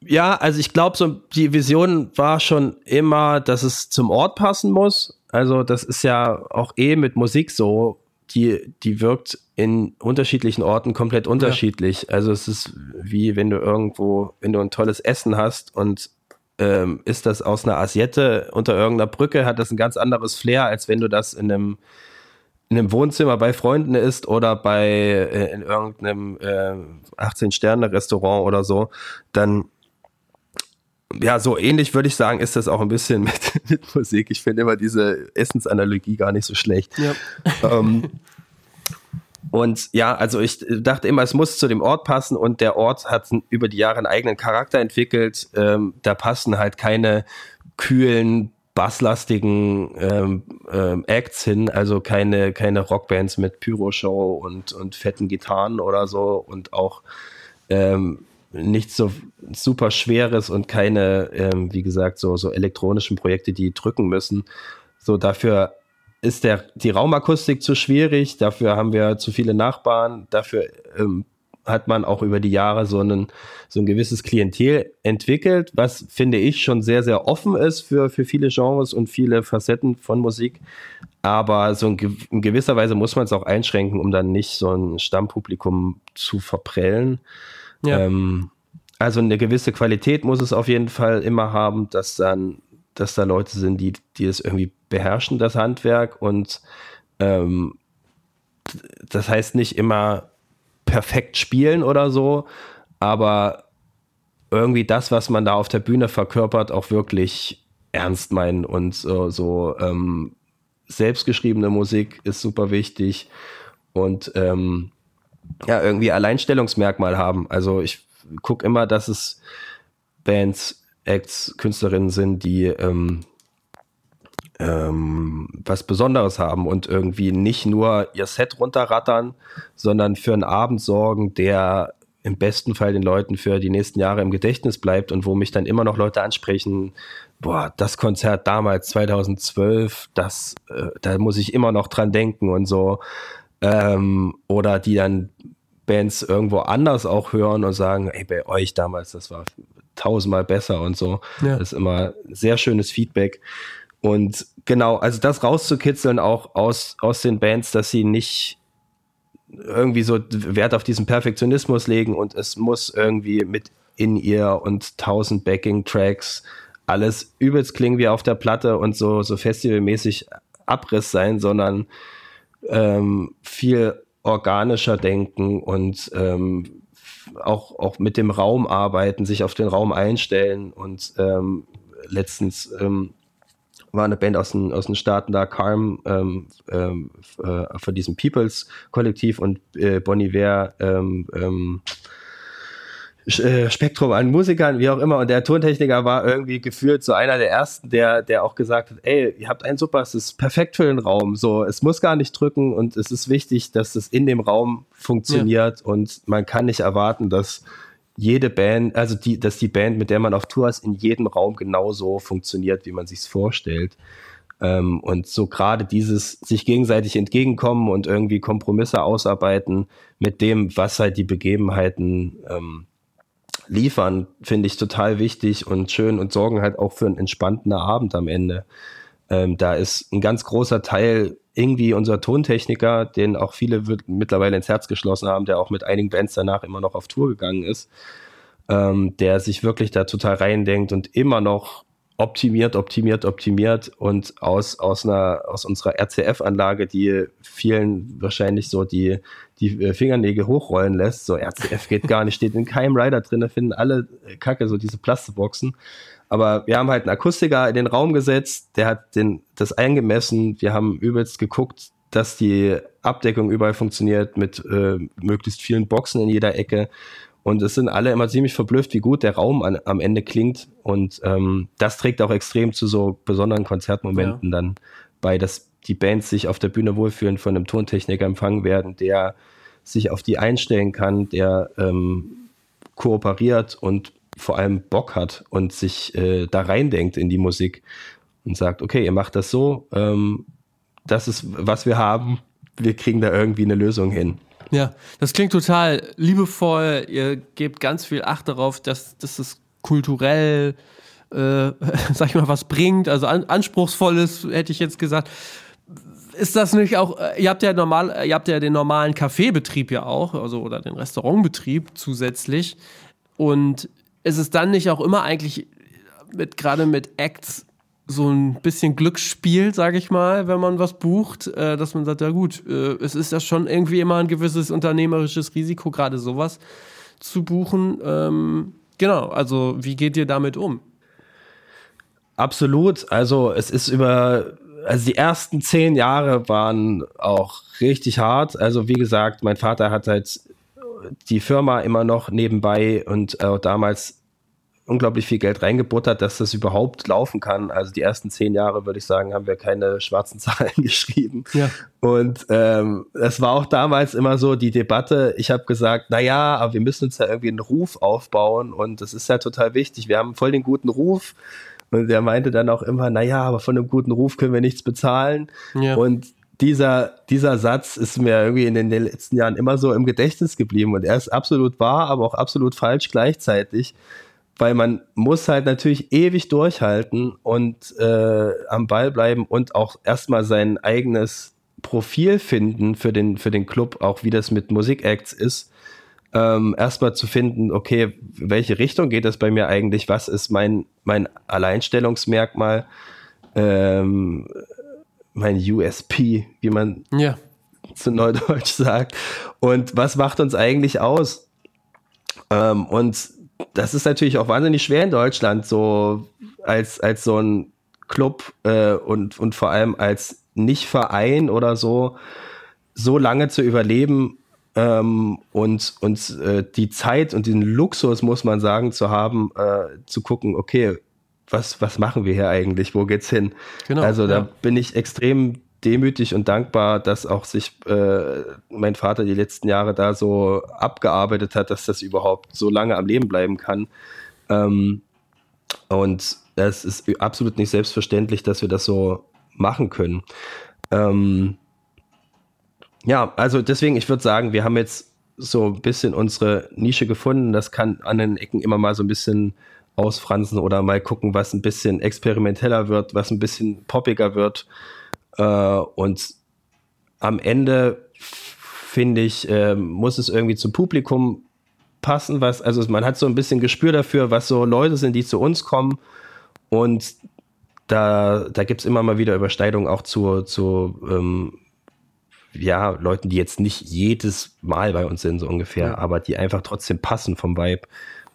ja, also ich glaube, so die Vision war schon immer, dass es zum Ort passen muss. Also das ist ja auch eh mit Musik so. Die, die wirkt in unterschiedlichen Orten komplett unterschiedlich. Ja. Also es ist wie wenn du irgendwo, wenn du ein tolles Essen hast und ähm, ist das aus einer Asiette unter irgendeiner Brücke, hat das ein ganz anderes Flair, als wenn du das in einem, in einem Wohnzimmer bei Freunden isst oder bei äh, in irgendeinem äh, 18-Sterne-Restaurant oder so. Dann ja, so ähnlich würde ich sagen, ist das auch ein bisschen mit, mit Musik. Ich finde immer diese Essensanalogie gar nicht so schlecht. Ja. Ähm, und ja, also ich dachte immer, es muss zu dem Ort passen und der Ort hat über die Jahre einen eigenen Charakter entwickelt. Ähm, da passen halt keine kühlen, basslastigen ähm, ähm, Acts hin, also keine, keine Rockbands mit Pyro-Show und, und fetten Gitarren oder so und auch ähm, nichts so super Schweres und keine, ähm, wie gesagt, so, so elektronischen Projekte, die drücken müssen. So dafür ist der, die Raumakustik zu schwierig, dafür haben wir zu viele Nachbarn, dafür ähm, hat man auch über die Jahre so, einen, so ein gewisses Klientel entwickelt, was finde ich schon sehr, sehr offen ist für, für viele Genres und viele Facetten von Musik. Aber so in, in gewisser Weise muss man es auch einschränken, um dann nicht so ein Stammpublikum zu verprellen. Ja. Ähm, also eine gewisse Qualität muss es auf jeden Fall immer haben, dass dann dass da Leute sind, die, die es irgendwie beherrschen, das Handwerk. Und ähm, das heißt nicht immer perfekt spielen oder so, aber irgendwie das, was man da auf der Bühne verkörpert, auch wirklich ernst meinen und so, so ähm, selbstgeschriebene Musik ist super wichtig und ähm, ja, irgendwie Alleinstellungsmerkmal haben. Also ich gucke immer, dass es Bands Acts, Künstlerinnen sind, die ähm, ähm, was Besonderes haben und irgendwie nicht nur ihr Set runterrattern, sondern für einen Abend sorgen, der im besten Fall den Leuten für die nächsten Jahre im Gedächtnis bleibt und wo mich dann immer noch Leute ansprechen, boah, das Konzert damals 2012, das, äh, da muss ich immer noch dran denken und so. Ähm, oder die dann Bands irgendwo anders auch hören und sagen, ey, bei euch damals, das war tausendmal besser und so. Ja. Das ist immer sehr schönes Feedback. Und genau, also das rauszukitzeln auch aus, aus den Bands, dass sie nicht irgendwie so Wert auf diesen Perfektionismus legen und es muss irgendwie mit in ihr und tausend Backing-Tracks alles übelst klingen wie auf der Platte und so, so festivalmäßig Abriss sein, sondern ähm, viel organischer denken und ähm, auch, auch mit dem Raum arbeiten, sich auf den Raum einstellen und ähm, letztens ähm, war eine Band aus den, aus den Staaten da, Carm, ähm, ähm, äh, von diesem Peoples-Kollektiv und äh, Bon Iver, ähm, ähm, äh, Spektrum an Musikern, wie auch immer. Und der Tontechniker war irgendwie gefühlt so einer der ersten, der, der auch gesagt hat, ey, ihr habt einen super, es ist perfekt für den Raum. So, es muss gar nicht drücken und es ist wichtig, dass es in dem Raum funktioniert ja. und man kann nicht erwarten, dass jede Band, also die, dass die Band, mit der man auf Tour ist, in jedem Raum genauso funktioniert, wie man sich vorstellt. Ähm, und so gerade dieses sich gegenseitig entgegenkommen und irgendwie Kompromisse ausarbeiten mit dem, was halt die Begebenheiten ähm, liefern, finde ich total wichtig und schön und sorgen halt auch für einen entspannten Abend am Ende. Ähm, da ist ein ganz großer Teil irgendwie unser Tontechniker, den auch viele mittlerweile ins Herz geschlossen haben, der auch mit einigen Bands danach immer noch auf Tour gegangen ist, ähm, der sich wirklich da total reindenkt und immer noch optimiert, optimiert, optimiert und aus, aus, einer, aus unserer RCF-Anlage, die vielen wahrscheinlich so die, die äh, Fingernägel hochrollen lässt. So RCF geht gar nicht, steht in keinem Rider drin, finden alle Kacke, so diese Plastikboxen. Aber wir haben halt einen Akustiker in den Raum gesetzt, der hat den, das eingemessen. Wir haben übelst geguckt, dass die Abdeckung überall funktioniert mit äh, möglichst vielen Boxen in jeder Ecke. Und es sind alle immer ziemlich verblüfft, wie gut der Raum an, am Ende klingt. Und ähm, das trägt auch extrem zu so besonderen Konzertmomenten ja. dann bei, dass die Bands sich auf der Bühne wohlfühlen, von einem Tontechniker empfangen werden, der sich auf die einstellen kann, der ähm, kooperiert und vor allem Bock hat und sich äh, da reindenkt in die Musik und sagt, okay, ihr macht das so, ähm, das ist, was wir haben, wir kriegen da irgendwie eine Lösung hin. Ja, das klingt total liebevoll. Ihr gebt ganz viel Acht darauf, dass, dass es kulturell, äh, sag ich mal, was bringt, also an, anspruchsvolles, hätte ich jetzt gesagt. Ist das nicht auch, äh, ihr habt ja normal, ihr habt ja den normalen Kaffeebetrieb ja auch, also oder den Restaurantbetrieb zusätzlich. Und ist es dann nicht auch immer eigentlich mit gerade mit Acts so ein bisschen Glücksspiel, sage ich mal, wenn man was bucht, äh, dass man sagt, ja gut, äh, es ist ja schon irgendwie immer ein gewisses unternehmerisches Risiko, gerade sowas zu buchen. Ähm, genau, also wie geht ihr damit um? Absolut, also es ist über, also die ersten zehn Jahre waren auch richtig hart. Also wie gesagt, mein Vater hat halt die Firma immer noch nebenbei und äh, damals unglaublich viel Geld reingebuttert, dass das überhaupt laufen kann. Also die ersten zehn Jahre, würde ich sagen, haben wir keine schwarzen Zahlen geschrieben. Ja. Und ähm, es war auch damals immer so die Debatte, ich habe gesagt, na ja, aber wir müssen uns ja irgendwie einen Ruf aufbauen und das ist ja total wichtig. Wir haben voll den guten Ruf. Und der meinte dann auch immer, na ja, aber von einem guten Ruf können wir nichts bezahlen. Ja. Und dieser, dieser Satz ist mir irgendwie in den letzten Jahren immer so im Gedächtnis geblieben und er ist absolut wahr, aber auch absolut falsch gleichzeitig weil man muss halt natürlich ewig durchhalten und äh, am Ball bleiben und auch erstmal sein eigenes Profil finden für den, für den Club, auch wie das mit Musikacts ist. Ähm, erstmal zu finden, okay, welche Richtung geht das bei mir eigentlich? Was ist mein, mein Alleinstellungsmerkmal? Ähm, mein USP, wie man ja. zu Neudeutsch sagt. Und was macht uns eigentlich aus? Ähm, und das ist natürlich auch wahnsinnig schwer in Deutschland, so als, als so ein Club äh, und, und vor allem als Nicht-Verein oder so, so lange zu überleben ähm, und, und äh, die Zeit und den Luxus, muss man sagen, zu haben, äh, zu gucken, okay, was, was machen wir hier eigentlich? Wo geht's hin? Genau, also da ja. bin ich extrem demütig und dankbar, dass auch sich äh, mein Vater die letzten Jahre da so abgearbeitet hat, dass das überhaupt so lange am Leben bleiben kann. Ähm, und es ist absolut nicht selbstverständlich, dass wir das so machen können. Ähm, ja, also deswegen, ich würde sagen, wir haben jetzt so ein bisschen unsere Nische gefunden. Das kann an den Ecken immer mal so ein bisschen ausfransen oder mal gucken, was ein bisschen experimenteller wird, was ein bisschen poppiger wird. Äh, und am Ende finde ich, äh, muss es irgendwie zum Publikum passen, was, also man hat so ein bisschen Gespür dafür, was so Leute sind, die zu uns kommen. Und da, da gibt es immer mal wieder Überschneidungen auch zu, zu ähm, ja, Leuten, die jetzt nicht jedes Mal bei uns sind, so ungefähr, ja. aber die einfach trotzdem passen vom Vibe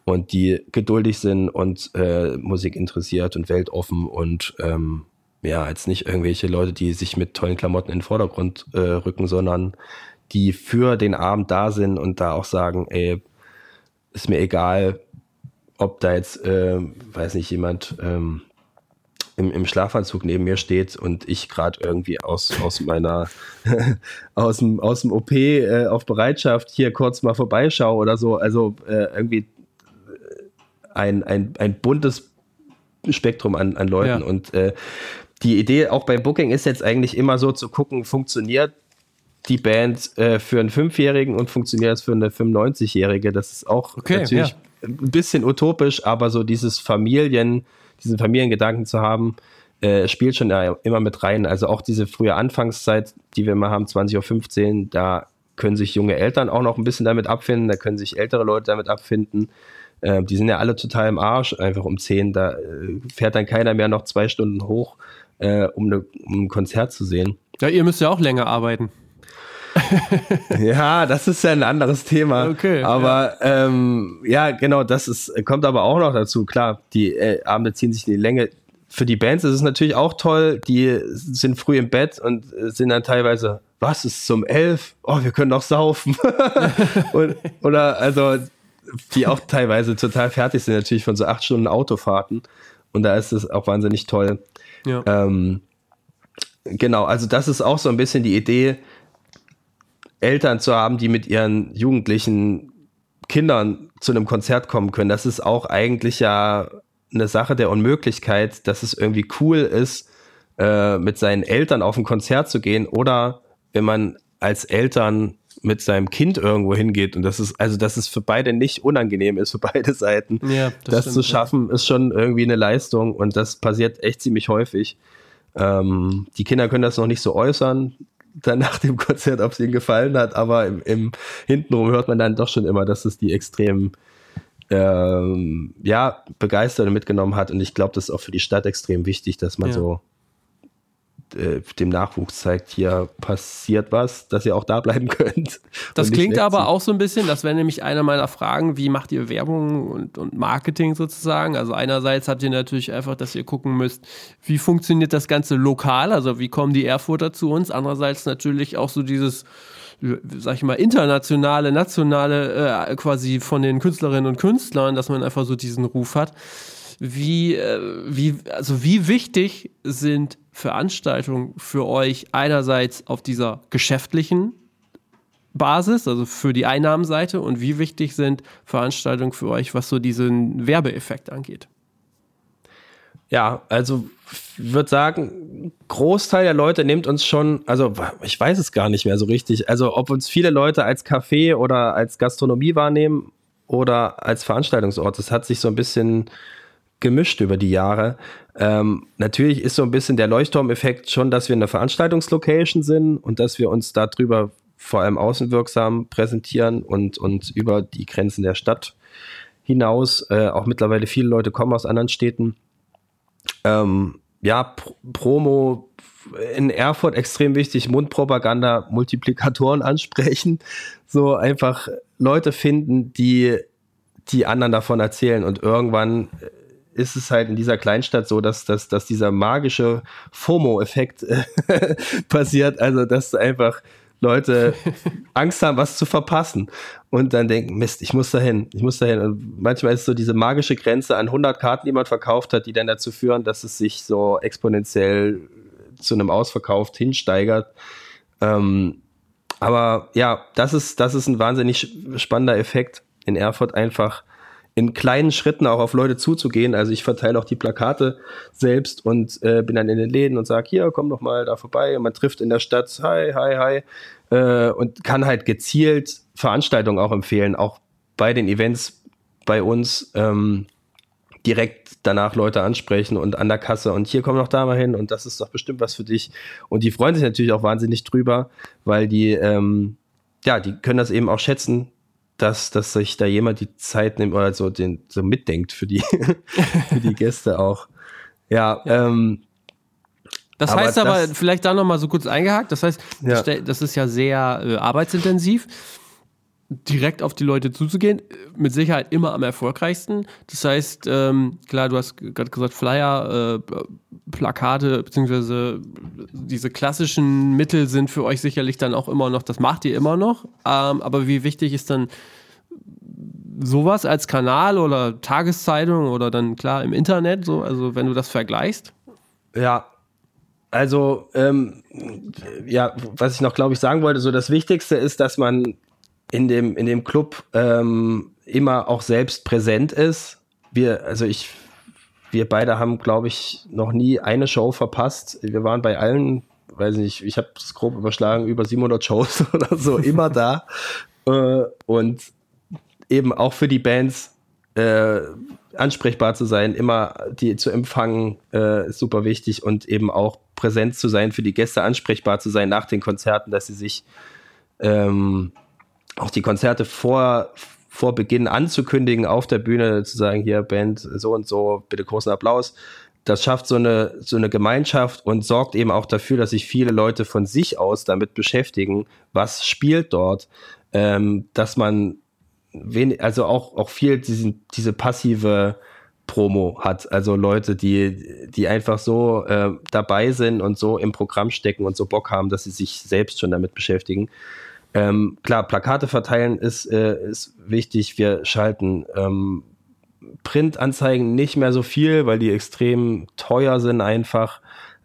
und die geduldig sind und äh, Musik interessiert und weltoffen und ähm, ja, jetzt nicht irgendwelche Leute, die sich mit tollen Klamotten in den Vordergrund äh, rücken, sondern die für den Abend da sind und da auch sagen, ey, ist mir egal, ob da jetzt, äh, weiß nicht, jemand ähm, im, im Schlafanzug neben mir steht und ich gerade irgendwie aus, aus meiner, aus dem, aus dem OP äh, auf Bereitschaft hier kurz mal vorbeischaue oder so. Also äh, irgendwie ein, ein, ein buntes Spektrum an, an Leuten. Ja. Und äh, die Idee auch beim Booking ist jetzt eigentlich immer so zu gucken, funktioniert die Band äh, für einen Fünfjährigen und funktioniert es für eine 95-Jährige. Das ist auch okay, natürlich ja. ein bisschen utopisch, aber so dieses Familien, diesen Familiengedanken zu haben, äh, spielt schon ja immer mit rein. Also auch diese frühe Anfangszeit, die wir immer haben, 20.15 Uhr, da können sich junge Eltern auch noch ein bisschen damit abfinden, da können sich ältere Leute damit abfinden. Äh, die sind ja alle total im Arsch, einfach um 10. Da äh, fährt dann keiner mehr noch zwei Stunden hoch, äh, um, ne, um ein Konzert zu sehen. Ja, ihr müsst ja auch länger arbeiten. ja, das ist ja ein anderes Thema. Okay. Aber ja, ähm, ja genau, das ist, kommt aber auch noch dazu. Klar, die äh, Abende ziehen sich in die Länge für die Bands ist es natürlich auch toll, die sind früh im Bett und sind dann teilweise, was ist zum elf? Oh, wir können noch saufen. und, oder also, die auch teilweise total fertig sind, natürlich von so acht Stunden Autofahrten. Und da ist es auch wahnsinnig toll. Ja. Ähm, genau, also das ist auch so ein bisschen die Idee, Eltern zu haben, die mit ihren jugendlichen Kindern zu einem Konzert kommen können. Das ist auch eigentlich ja eine Sache der Unmöglichkeit, dass es irgendwie cool ist, äh, mit seinen Eltern auf ein Konzert zu gehen oder wenn man als Eltern mit seinem Kind irgendwo hingeht und das ist, also dass es für beide nicht unangenehm ist, für beide Seiten. Ja, das, das stimmt, zu schaffen, ja. ist schon irgendwie eine Leistung und das passiert echt ziemlich häufig. Ähm, die Kinder können das noch nicht so äußern, dann nach dem Konzert, ob es ihnen gefallen hat, aber im, im Hintenrum hört man dann doch schon immer, dass es die extrem ähm, ja, begeistert und mitgenommen hat. Und ich glaube, das ist auch für die Stadt extrem wichtig, dass man ja. so äh, dem Nachwuchs zeigt, hier passiert was, dass ihr auch da bleiben könnt. Das klingt aber auch so ein bisschen, das wäre nämlich eine meiner Fragen, wie macht ihr Werbung und, und Marketing sozusagen? Also einerseits habt ihr natürlich einfach, dass ihr gucken müsst, wie funktioniert das Ganze lokal, also wie kommen die Erfurter zu uns? Andererseits natürlich auch so dieses sag ich mal, internationale, nationale, äh, quasi von den Künstlerinnen und Künstlern, dass man einfach so diesen Ruf hat. Wie, äh, wie, also wie wichtig sind Veranstaltungen für euch einerseits auf dieser geschäftlichen Basis, also für die Einnahmenseite, und wie wichtig sind Veranstaltungen für euch, was so diesen Werbeeffekt angeht? Ja, also ich würde sagen, Großteil der Leute nimmt uns schon, also ich weiß es gar nicht mehr so richtig, also ob uns viele Leute als Café oder als Gastronomie wahrnehmen oder als Veranstaltungsort, das hat sich so ein bisschen gemischt über die Jahre. Ähm, natürlich ist so ein bisschen der Leuchtturmeffekt schon, dass wir eine Veranstaltungslocation sind und dass wir uns darüber vor allem außenwirksam präsentieren und, und über die Grenzen der Stadt hinaus. Äh, auch mittlerweile viele Leute kommen aus anderen Städten ähm, ja, Pro Promo in Erfurt extrem wichtig, Mundpropaganda, Multiplikatoren ansprechen, so einfach Leute finden, die die anderen davon erzählen und irgendwann ist es halt in dieser Kleinstadt so, dass, dass, dass dieser magische FOMO-Effekt passiert, also dass einfach Leute Angst haben, was zu verpassen und dann denken, Mist, ich muss dahin, ich muss dahin. Und manchmal ist so diese magische Grenze an 100 Karten, die man verkauft hat, die dann dazu führen, dass es sich so exponentiell zu einem Ausverkauf hinsteigert. Ähm, aber ja, das ist, das ist ein wahnsinnig spannender Effekt in Erfurt einfach in kleinen Schritten auch auf Leute zuzugehen. Also ich verteile auch die Plakate selbst und äh, bin dann in den Läden und sage, hier, komm doch mal da vorbei. Und man trifft in der Stadt, hi, hi, hi. Äh, und kann halt gezielt Veranstaltungen auch empfehlen, auch bei den Events bei uns ähm, direkt danach Leute ansprechen und an der Kasse und hier komm noch da mal hin und das ist doch bestimmt was für dich. Und die freuen sich natürlich auch wahnsinnig drüber, weil die, ähm, ja, die können das eben auch schätzen, dass, dass sich da jemand die Zeit nimmt oder so, den, so mitdenkt für die, für die Gäste auch. Ja, ja. Ähm, das aber heißt aber, das, vielleicht da nochmal so kurz eingehakt, das heißt, ja. das ist ja sehr äh, arbeitsintensiv direkt auf die Leute zuzugehen, mit Sicherheit immer am erfolgreichsten. Das heißt, ähm, klar, du hast gerade gesagt, Flyer, äh, Plakate, beziehungsweise diese klassischen Mittel sind für euch sicherlich dann auch immer noch, das macht ihr immer noch. Ähm, aber wie wichtig ist dann sowas als Kanal oder Tageszeitung oder dann klar im Internet, so, also wenn du das vergleichst? Ja, also, ähm, ja, was ich noch, glaube ich, sagen wollte, so das Wichtigste ist, dass man in dem, in dem Club ähm, immer auch selbst präsent ist wir, also ich, wir beide haben, glaube ich, noch nie eine Show verpasst. Wir waren bei allen, weiß nicht, ich habe es grob überschlagen, über 700 Shows oder so, immer da. Äh, und eben auch für die Bands äh, ansprechbar zu sein, immer die zu empfangen, äh, ist super wichtig und eben auch präsent zu sein, für die Gäste ansprechbar zu sein nach den Konzerten, dass sie sich ähm, auch die Konzerte vor, vor Beginn anzukündigen auf der Bühne, zu sagen, hier Band so und so, bitte großen Applaus. Das schafft so eine, so eine Gemeinschaft und sorgt eben auch dafür, dass sich viele Leute von sich aus damit beschäftigen, was spielt dort, ähm, dass man wenig, also auch, auch viel diesen, diese passive Promo hat. Also Leute, die, die einfach so äh, dabei sind und so im Programm stecken und so Bock haben, dass sie sich selbst schon damit beschäftigen. Ähm, klar, Plakate verteilen ist, äh, ist wichtig. Wir schalten ähm, Printanzeigen nicht mehr so viel, weil die extrem teuer sind einfach.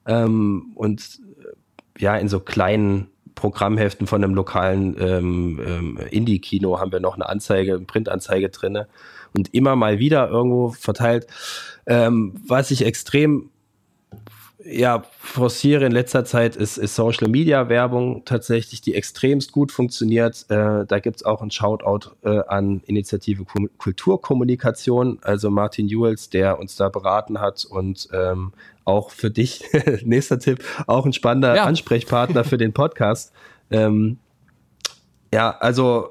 Ähm, und äh, ja, in so kleinen Programmheften von einem lokalen ähm, ähm, Indie-Kino haben wir noch eine Anzeige, eine Printanzeige drin und immer mal wieder irgendwo verteilt. Ähm, was ich extrem ja, forciere in letzter Zeit ist, ist Social Media Werbung tatsächlich, die extremst gut funktioniert. Äh, da gibt es auch ein Shoutout äh, an Initiative Kulturkommunikation, also Martin Jules, der uns da beraten hat und ähm, auch für dich, nächster Tipp, auch ein spannender ja. Ansprechpartner für den Podcast. Ähm, ja, also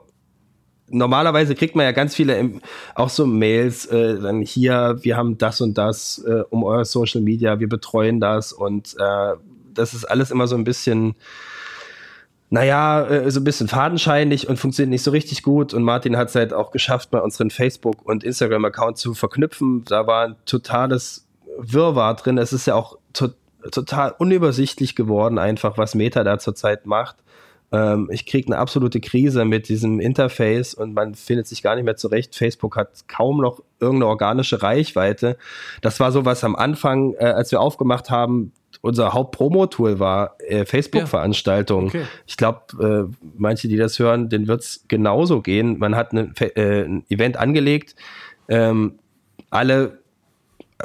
normalerweise kriegt man ja ganz viele auch so Mails, äh, dann hier, wir haben das und das äh, um euer Social Media, wir betreuen das und äh, das ist alles immer so ein bisschen, naja, äh, so ein bisschen fadenscheinig und funktioniert nicht so richtig gut. Und Martin hat es halt auch geschafft, bei unseren Facebook- und Instagram-Account zu verknüpfen. Da war ein totales Wirrwarr drin. Es ist ja auch to total unübersichtlich geworden, einfach was Meta da zurzeit macht. Ähm, ich kriege eine absolute Krise mit diesem Interface und man findet sich gar nicht mehr zurecht. Facebook hat kaum noch irgendeine organische Reichweite. Das war so was am Anfang, äh, als wir aufgemacht haben, unser Hauptpromo-Tool war äh, Facebook-Veranstaltungen. Ja. Okay. Ich glaube, äh, manche, die das hören, denen wird es genauso gehen. Man hat eine, äh, ein Event angelegt, ähm, alle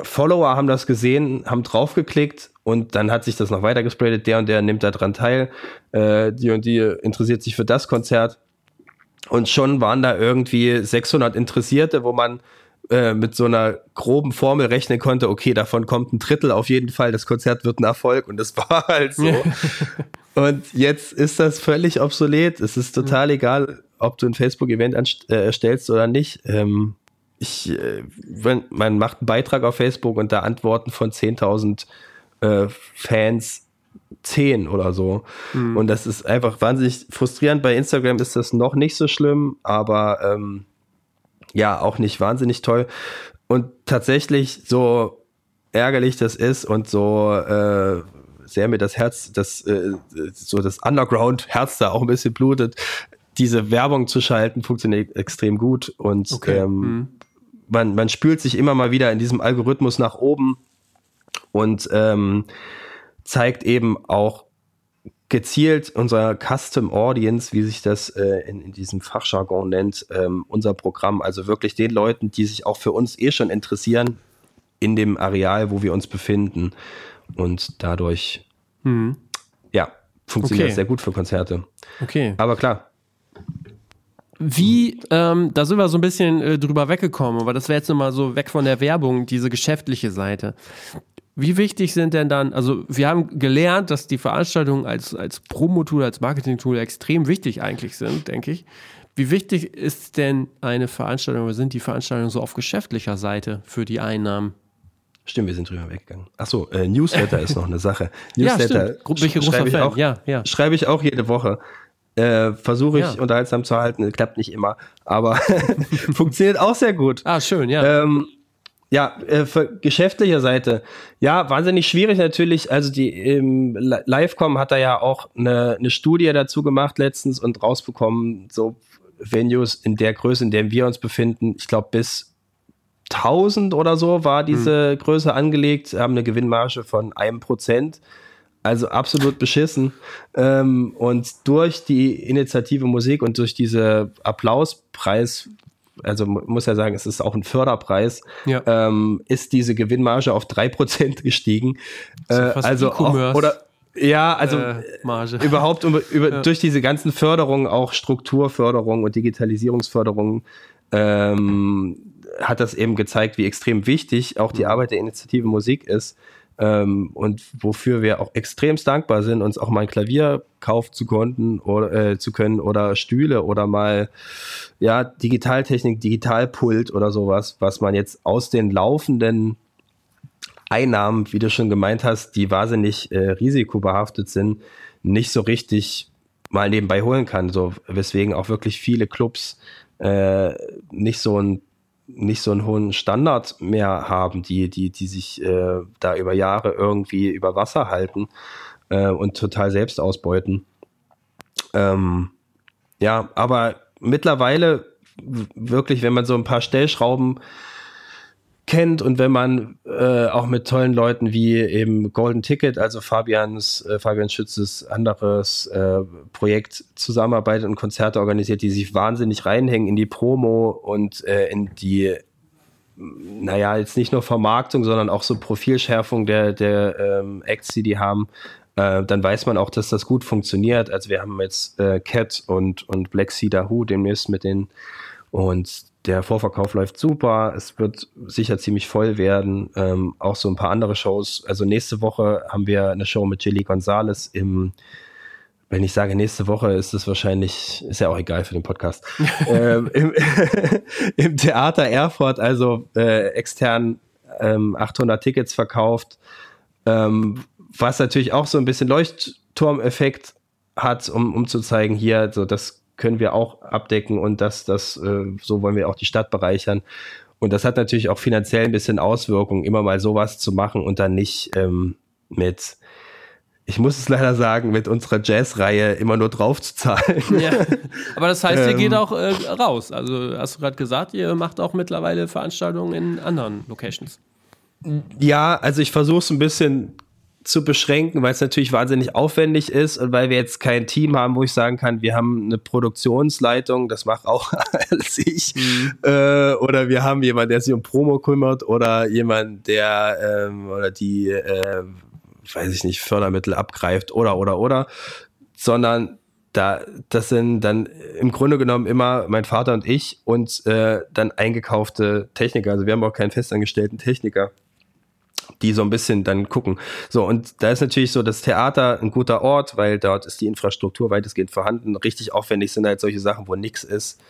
Follower haben das gesehen, haben draufgeklickt und dann hat sich das noch weiter gespreadet. Der und der nimmt da dran teil. Äh, die und die interessiert sich für das Konzert. Und schon waren da irgendwie 600 Interessierte, wo man äh, mit so einer groben Formel rechnen konnte, okay, davon kommt ein Drittel auf jeden Fall, das Konzert wird ein Erfolg und das war halt so. und jetzt ist das völlig obsolet. Es ist total egal, ob du ein Facebook-Event äh, erstellst oder nicht. Ähm, ich, äh, wenn, man macht einen Beitrag auf Facebook und da Antworten von 10.000 äh, Fans 10 oder so. Mhm. Und das ist einfach wahnsinnig frustrierend. Bei Instagram ist das noch nicht so schlimm, aber ähm, ja, auch nicht wahnsinnig toll. Und tatsächlich, so ärgerlich das ist und so äh, sehr mir das Herz, das, äh, so das Underground-Herz da auch ein bisschen blutet, diese Werbung zu schalten, funktioniert extrem gut. Und okay. ähm, mhm man, man spült sich immer mal wieder in diesem Algorithmus nach oben und ähm, zeigt eben auch gezielt unser Custom Audience, wie sich das äh, in, in diesem Fachjargon nennt, ähm, unser Programm, also wirklich den Leuten, die sich auch für uns eh schon interessieren, in dem Areal, wo wir uns befinden. Und dadurch, hm. ja, funktioniert okay. sehr gut für Konzerte. Okay. Aber klar, wie, ähm, da sind wir so ein bisschen äh, drüber weggekommen, aber das wäre jetzt nochmal so weg von der Werbung, diese geschäftliche Seite. Wie wichtig sind denn dann, also wir haben gelernt, dass die Veranstaltungen als, als Promo-Tool, als Marketing-Tool extrem wichtig eigentlich sind, denke ich. Wie wichtig ist denn eine Veranstaltung oder sind die Veranstaltungen so auf geschäftlicher Seite für die Einnahmen? Stimmt, wir sind drüber weggegangen. Achso, äh, Newsletter ist noch eine Sache. Newsletter ja, stimmt. Sch schreibe ich, auch, ja, ja. schreibe ich auch jede Woche. Äh, Versuche ich ja. unterhaltsam zu halten, klappt nicht immer, aber funktioniert auch sehr gut. Ah, schön, ja. Ähm, ja, äh, für geschäftlicher Seite, ja, wahnsinnig schwierig natürlich. Also die ähm, Livecom hat da ja auch eine, eine Studie dazu gemacht letztens und rausbekommen, so Venues in der Größe, in der wir uns befinden, ich glaube bis 1000 oder so war diese hm. Größe angelegt, haben eine Gewinnmarge von einem Prozent. Also absolut beschissen. Ähm, und durch die Initiative Musik und durch diese Applauspreis also muss ja sagen, es ist auch ein Förderpreis, ja. ähm, ist diese Gewinnmarge auf drei Prozent gestiegen. Äh, also auch, oder ja, also äh, überhaupt um, über, ja. durch diese ganzen Förderungen, auch Strukturförderung und Digitalisierungsförderung, ähm, hat das eben gezeigt, wie extrem wichtig auch die mhm. Arbeit der Initiative Musik ist ähm, und wofür wir auch extremst dankbar sind, uns auch mal ein Klavier kaufen zu konnten oder äh, zu können oder Stühle oder mal ja Digitaltechnik, Digitalpult oder sowas, was man jetzt aus den laufenden Einnahmen, wie du schon gemeint hast, die wahnsinnig äh, risikobehaftet sind, nicht so richtig mal nebenbei holen kann. So weswegen auch wirklich viele Clubs äh, nicht so ein nicht so einen hohen Standard mehr haben, die, die, die sich äh, da über Jahre irgendwie über Wasser halten äh, und total selbst ausbeuten. Ähm, ja, aber mittlerweile wirklich, wenn man so ein paar Stellschrauben kennt und wenn man äh, auch mit tollen Leuten wie eben Golden Ticket, also Fabians, äh, Fabian Schützes anderes äh, Projekt zusammenarbeitet und Konzerte organisiert, die sich wahnsinnig reinhängen in die Promo und äh, in die, naja, jetzt nicht nur Vermarktung, sondern auch so Profilschärfung der, der ähm, Acts, die die haben, äh, dann weiß man auch, dass das gut funktioniert. Also wir haben jetzt äh, Cat und, und Black Cedar Who demnächst mit den und der Vorverkauf läuft super. Es wird sicher ziemlich voll werden. Ähm, auch so ein paar andere Shows. Also nächste Woche haben wir eine Show mit Jilly Gonzalez im wenn ich sage nächste Woche, ist es wahrscheinlich, ist ja auch egal für den Podcast, ähm, im, im, Theater Erfurt, also äh, extern ähm, 800 Tickets verkauft, ähm, was natürlich auch so ein bisschen Leuchtturmeffekt hat, um, um zu zeigen, hier, so das können wir auch abdecken und das, das, äh, so wollen wir auch die Stadt bereichern. Und das hat natürlich auch finanziell ein bisschen Auswirkungen, immer mal sowas zu machen und dann nicht ähm, mit, ich muss es leider sagen, mit unserer Jazz-Reihe immer nur drauf zu zahlen. Ja, aber das heißt, ihr geht ähm. auch äh, raus. Also hast du gerade gesagt, ihr macht auch mittlerweile Veranstaltungen in anderen Locations. Ja, also ich versuche es ein bisschen zu beschränken, weil es natürlich wahnsinnig aufwendig ist und weil wir jetzt kein Team haben, wo ich sagen kann, wir haben eine Produktionsleitung, das macht auch alles ich, mhm. äh, oder wir haben jemanden, der sich um Promo kümmert oder jemand, der ähm, oder die, äh, weiß ich nicht, Fördermittel abgreift oder oder oder, sondern da, das sind dann im Grunde genommen immer mein Vater und ich und äh, dann eingekaufte Techniker. Also wir haben auch keinen festangestellten Techniker die so ein bisschen dann gucken. So, und da ist natürlich so das Theater ein guter Ort, weil dort ist die Infrastruktur weitestgehend vorhanden. Richtig aufwendig sind halt solche Sachen, wo nichts ist,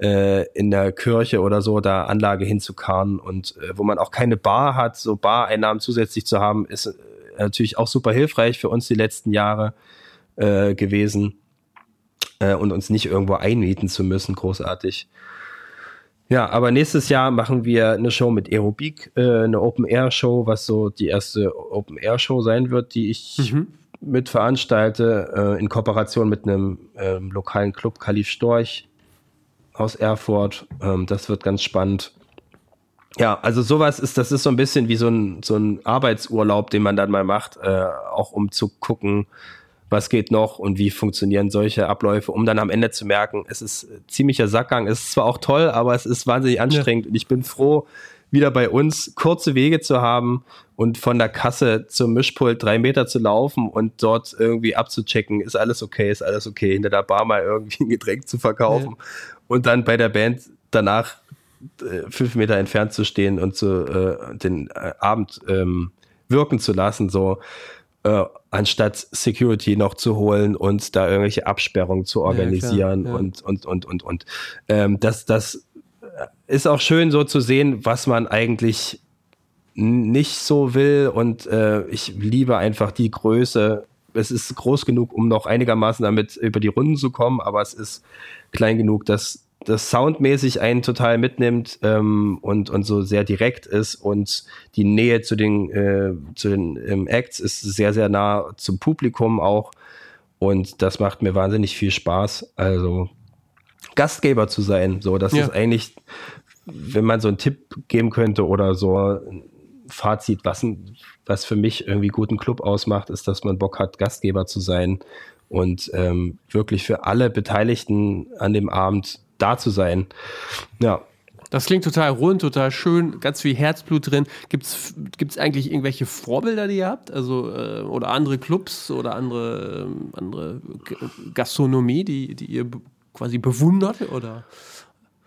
äh, in der Kirche oder so, da Anlage hinzukarren und äh, wo man auch keine Bar hat, so Bareinnahmen zusätzlich zu haben, ist äh, natürlich auch super hilfreich für uns die letzten Jahre äh, gewesen äh, und uns nicht irgendwo einmieten zu müssen, großartig. Ja, aber nächstes Jahr machen wir eine Show mit Aerobik, äh, eine Open-Air-Show, was so die erste Open-Air-Show sein wird, die ich mhm. mit veranstalte, äh, in Kooperation mit einem ähm, lokalen Club, Kalif Storch aus Erfurt. Ähm, das wird ganz spannend. Ja, also sowas ist, das ist so ein bisschen wie so ein, so ein Arbeitsurlaub, den man dann mal macht, äh, auch um zu gucken, was geht noch und wie funktionieren solche Abläufe, um dann am Ende zu merken, es ist ziemlicher Sackgang. Es ist zwar auch toll, aber es ist wahnsinnig anstrengend ja. und ich bin froh, wieder bei uns kurze Wege zu haben und von der Kasse zum Mischpult drei Meter zu laufen und dort irgendwie abzuchecken, ist alles okay, ist alles okay, hinter der Bar mal irgendwie ein Getränk zu verkaufen ja. und dann bei der Band danach äh, fünf Meter entfernt zu stehen und zu, äh, den äh, Abend ähm, wirken zu lassen, so äh, anstatt Security noch zu holen und da irgendwelche Absperrungen zu organisieren ja, ja. und und und und und ähm, das das ist auch schön so zu sehen, was man eigentlich nicht so will und äh, ich liebe einfach die Größe. Es ist groß genug, um noch einigermaßen damit über die Runden zu kommen, aber es ist klein genug, dass das soundmäßig einen total mitnimmt ähm, und, und so sehr direkt ist und die Nähe zu den, äh, zu den ähm, Acts ist sehr, sehr nah zum Publikum auch und das macht mir wahnsinnig viel Spaß. Also Gastgeber zu sein, so, das ja. ist eigentlich, wenn man so einen Tipp geben könnte oder so ein Fazit, was, was für mich irgendwie guten Club ausmacht, ist, dass man Bock hat, Gastgeber zu sein und ähm, wirklich für alle Beteiligten an dem Abend da zu sein. Ja, Das klingt total rund, total schön, ganz viel Herzblut drin. Gibt es eigentlich irgendwelche Vorbilder, die ihr habt? Also, äh, oder andere Clubs oder andere, äh, andere Gastronomie, die, die ihr quasi bewundert? Oder?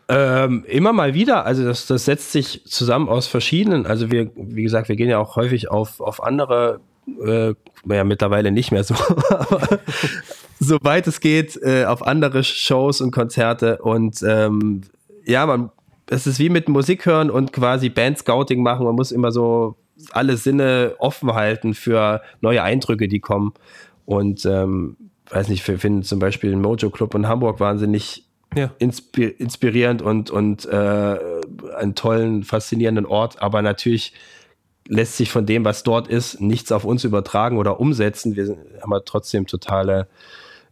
Ähm, immer mal wieder. Also das, das setzt sich zusammen aus verschiedenen. Also wir, wie gesagt, wir gehen ja auch häufig auf, auf andere, äh, ja mittlerweile nicht mehr so, aber soweit es geht, äh, auf andere Shows und Konzerte. Und ähm, ja, man es ist wie mit Musik hören und quasi Band-Scouting machen. Man muss immer so alle Sinne offen halten für neue Eindrücke, die kommen. Und ähm, weiß nicht, wir finden zum Beispiel den Mojo Club in Hamburg wahnsinnig ja. inspirierend und, und äh, einen tollen, faszinierenden Ort. Aber natürlich lässt sich von dem, was dort ist, nichts auf uns übertragen oder umsetzen. Wir haben ja trotzdem totale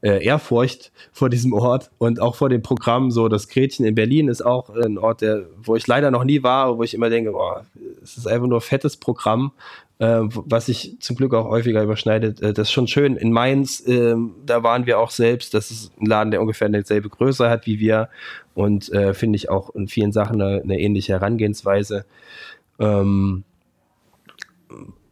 äh, Ehrfurcht vor diesem Ort und auch vor dem Programm. So, das Gretchen in Berlin ist auch ein Ort, der, wo ich leider noch nie war, wo ich immer denke, boah, es ist einfach nur fettes Programm, äh, was sich zum Glück auch häufiger überschneidet. Äh, das ist schon schön. In Mainz, äh, da waren wir auch selbst. Das ist ein Laden, der ungefähr dieselbe Größe hat wie wir und äh, finde ich auch in vielen Sachen eine, eine ähnliche Herangehensweise. Ähm,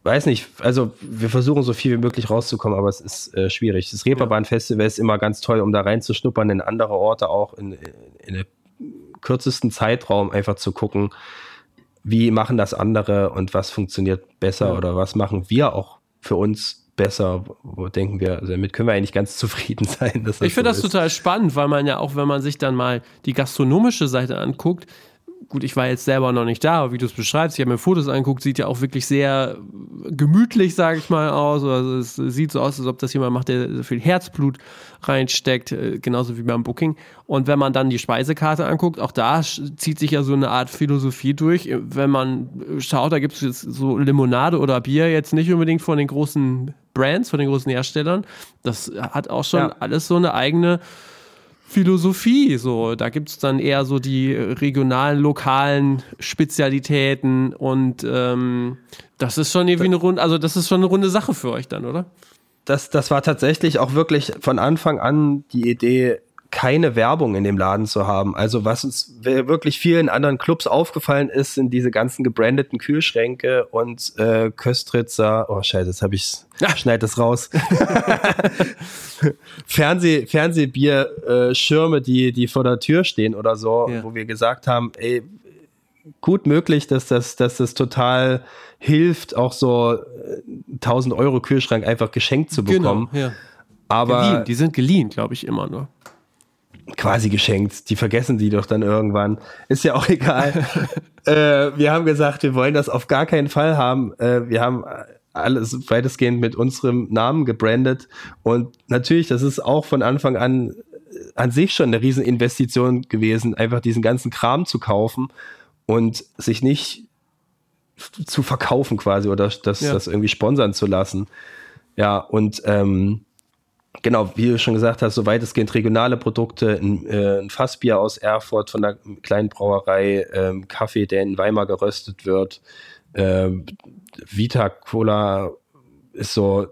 weiß nicht, also wir versuchen so viel wie möglich rauszukommen, aber es ist äh, schwierig. Das Reeperbahn-Festival ist immer ganz toll, um da reinzuschnuppern, in andere Orte auch in, in den kürzesten Zeitraum einfach zu gucken, wie machen das andere und was funktioniert besser ja. oder was machen wir auch für uns besser, wo denken wir, also damit können wir eigentlich ganz zufrieden sein. ich finde so das total spannend, weil man ja auch, wenn man sich dann mal die gastronomische Seite anguckt, gut, ich war jetzt selber noch nicht da, aber wie du es beschreibst, ich habe mir Fotos angeguckt, sieht ja auch wirklich sehr gemütlich, sage ich mal, aus. Also es sieht so aus, als ob das jemand macht, der viel Herzblut reinsteckt, äh, genauso wie beim Booking. Und wenn man dann die Speisekarte anguckt, auch da zieht sich ja so eine Art Philosophie durch. Wenn man schaut, da gibt es jetzt so Limonade oder Bier jetzt nicht unbedingt von den großen Brands, von den großen Herstellern. Das hat auch schon ja. alles so eine eigene Philosophie. So, da gibt es dann eher so die regionalen, lokalen Spezialitäten und ähm, das ist schon irgendwie eine runde, also das ist schon eine runde Sache für euch dann, oder? Das, das war tatsächlich auch wirklich von Anfang an die Idee, keine Werbung in dem Laden zu haben. Also was uns wirklich vielen anderen Clubs aufgefallen ist, sind diese ganzen gebrandeten Kühlschränke und äh, Köstritzer. Oh scheiße, jetzt habe ich schneid das raus. Fernseh, Fernsehbier äh, Schirme, die die vor der Tür stehen oder so, ja. wo wir gesagt haben, ey, gut möglich, dass das, dass das total hilft, auch so 1000 äh, Euro Kühlschrank einfach geschenkt zu genau, bekommen. Genau, ja. Aber geliehen, die sind geliehen, glaube ich, immer nur quasi geschenkt. Die vergessen die doch dann irgendwann. Ist ja auch egal. äh, wir haben gesagt, wir wollen das auf gar keinen Fall haben. Äh, wir haben alles weitestgehend mit unserem Namen gebrandet. Und natürlich, das ist auch von Anfang an äh, an sich schon eine Rieseninvestition gewesen, einfach diesen ganzen Kram zu kaufen und sich nicht zu verkaufen quasi oder das, ja. das irgendwie sponsern zu lassen. Ja, und ähm, genau, wie du schon gesagt hast, so weitestgehend regionale Produkte, ein, äh, ein Fassbier aus Erfurt von der kleinen Brauerei, ähm, Kaffee, der in Weimar geröstet wird, ähm, Vita Cola ist so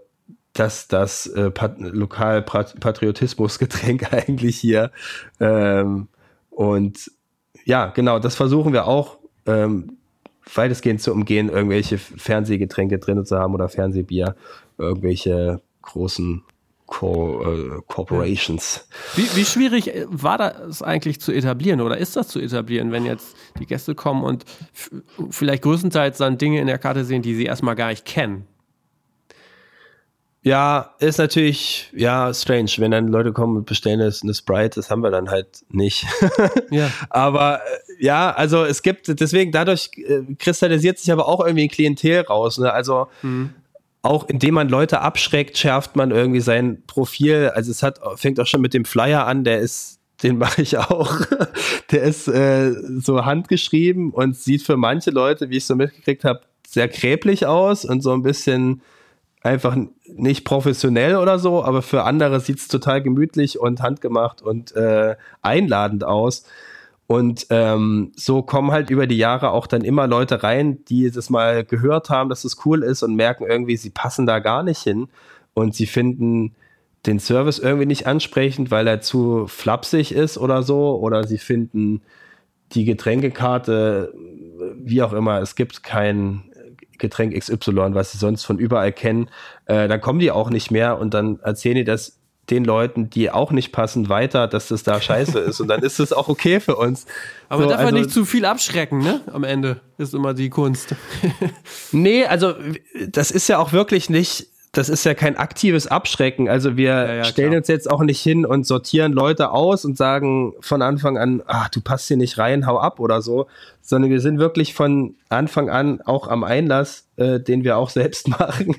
das, das äh, Pat Lokal-Patriotismus-Getränk eigentlich hier. Ähm, und ja, genau, das versuchen wir auch ähm, weitestgehend zu umgehen, irgendwelche Fernsehgetränke drin zu haben oder Fernsehbier, irgendwelche großen Co äh, Corporations. Wie, wie, schwierig war das eigentlich zu etablieren oder ist das zu etablieren, wenn jetzt die Gäste kommen und vielleicht größtenteils dann Dinge in der Karte sehen, die sie erstmal gar nicht kennen? Ja, ist natürlich, ja, strange, wenn dann Leute kommen und bestellen eine Sprite, das haben wir dann halt nicht. ja. Aber äh, ja, also es gibt, deswegen dadurch äh, kristallisiert sich aber auch irgendwie ein Klientel raus. Ne? Also mhm auch indem man Leute abschreckt, schärft man irgendwie sein Profil. Also es hat, fängt auch schon mit dem Flyer an, der ist, den mache ich auch. der ist äh, so handgeschrieben und sieht für manche Leute, wie ich so mitgekriegt habe, sehr kräblich aus und so ein bisschen einfach nicht professionell oder so, aber für andere sieht es total gemütlich und handgemacht und äh, einladend aus. Und ähm, so kommen halt über die Jahre auch dann immer Leute rein, die das mal gehört haben, dass es das cool ist und merken irgendwie, sie passen da gar nicht hin. Und sie finden den Service irgendwie nicht ansprechend, weil er zu flapsig ist oder so. Oder sie finden die Getränkekarte, wie auch immer, es gibt kein Getränk XY, was sie sonst von überall kennen, äh, dann kommen die auch nicht mehr und dann erzählen die das den Leuten, die auch nicht passen, weiter, dass das da scheiße ist. Und dann ist es auch okay für uns. Aber so, darf man also, nicht zu viel abschrecken, ne? Am Ende ist immer die Kunst. nee, also das ist ja auch wirklich nicht das ist ja kein aktives Abschrecken. Also wir ja, ja, stellen klar. uns jetzt auch nicht hin und sortieren Leute aus und sagen von Anfang an, ach, du passt hier nicht rein, hau ab oder so, sondern wir sind wirklich von Anfang an auch am Einlass, äh, den wir auch selbst machen.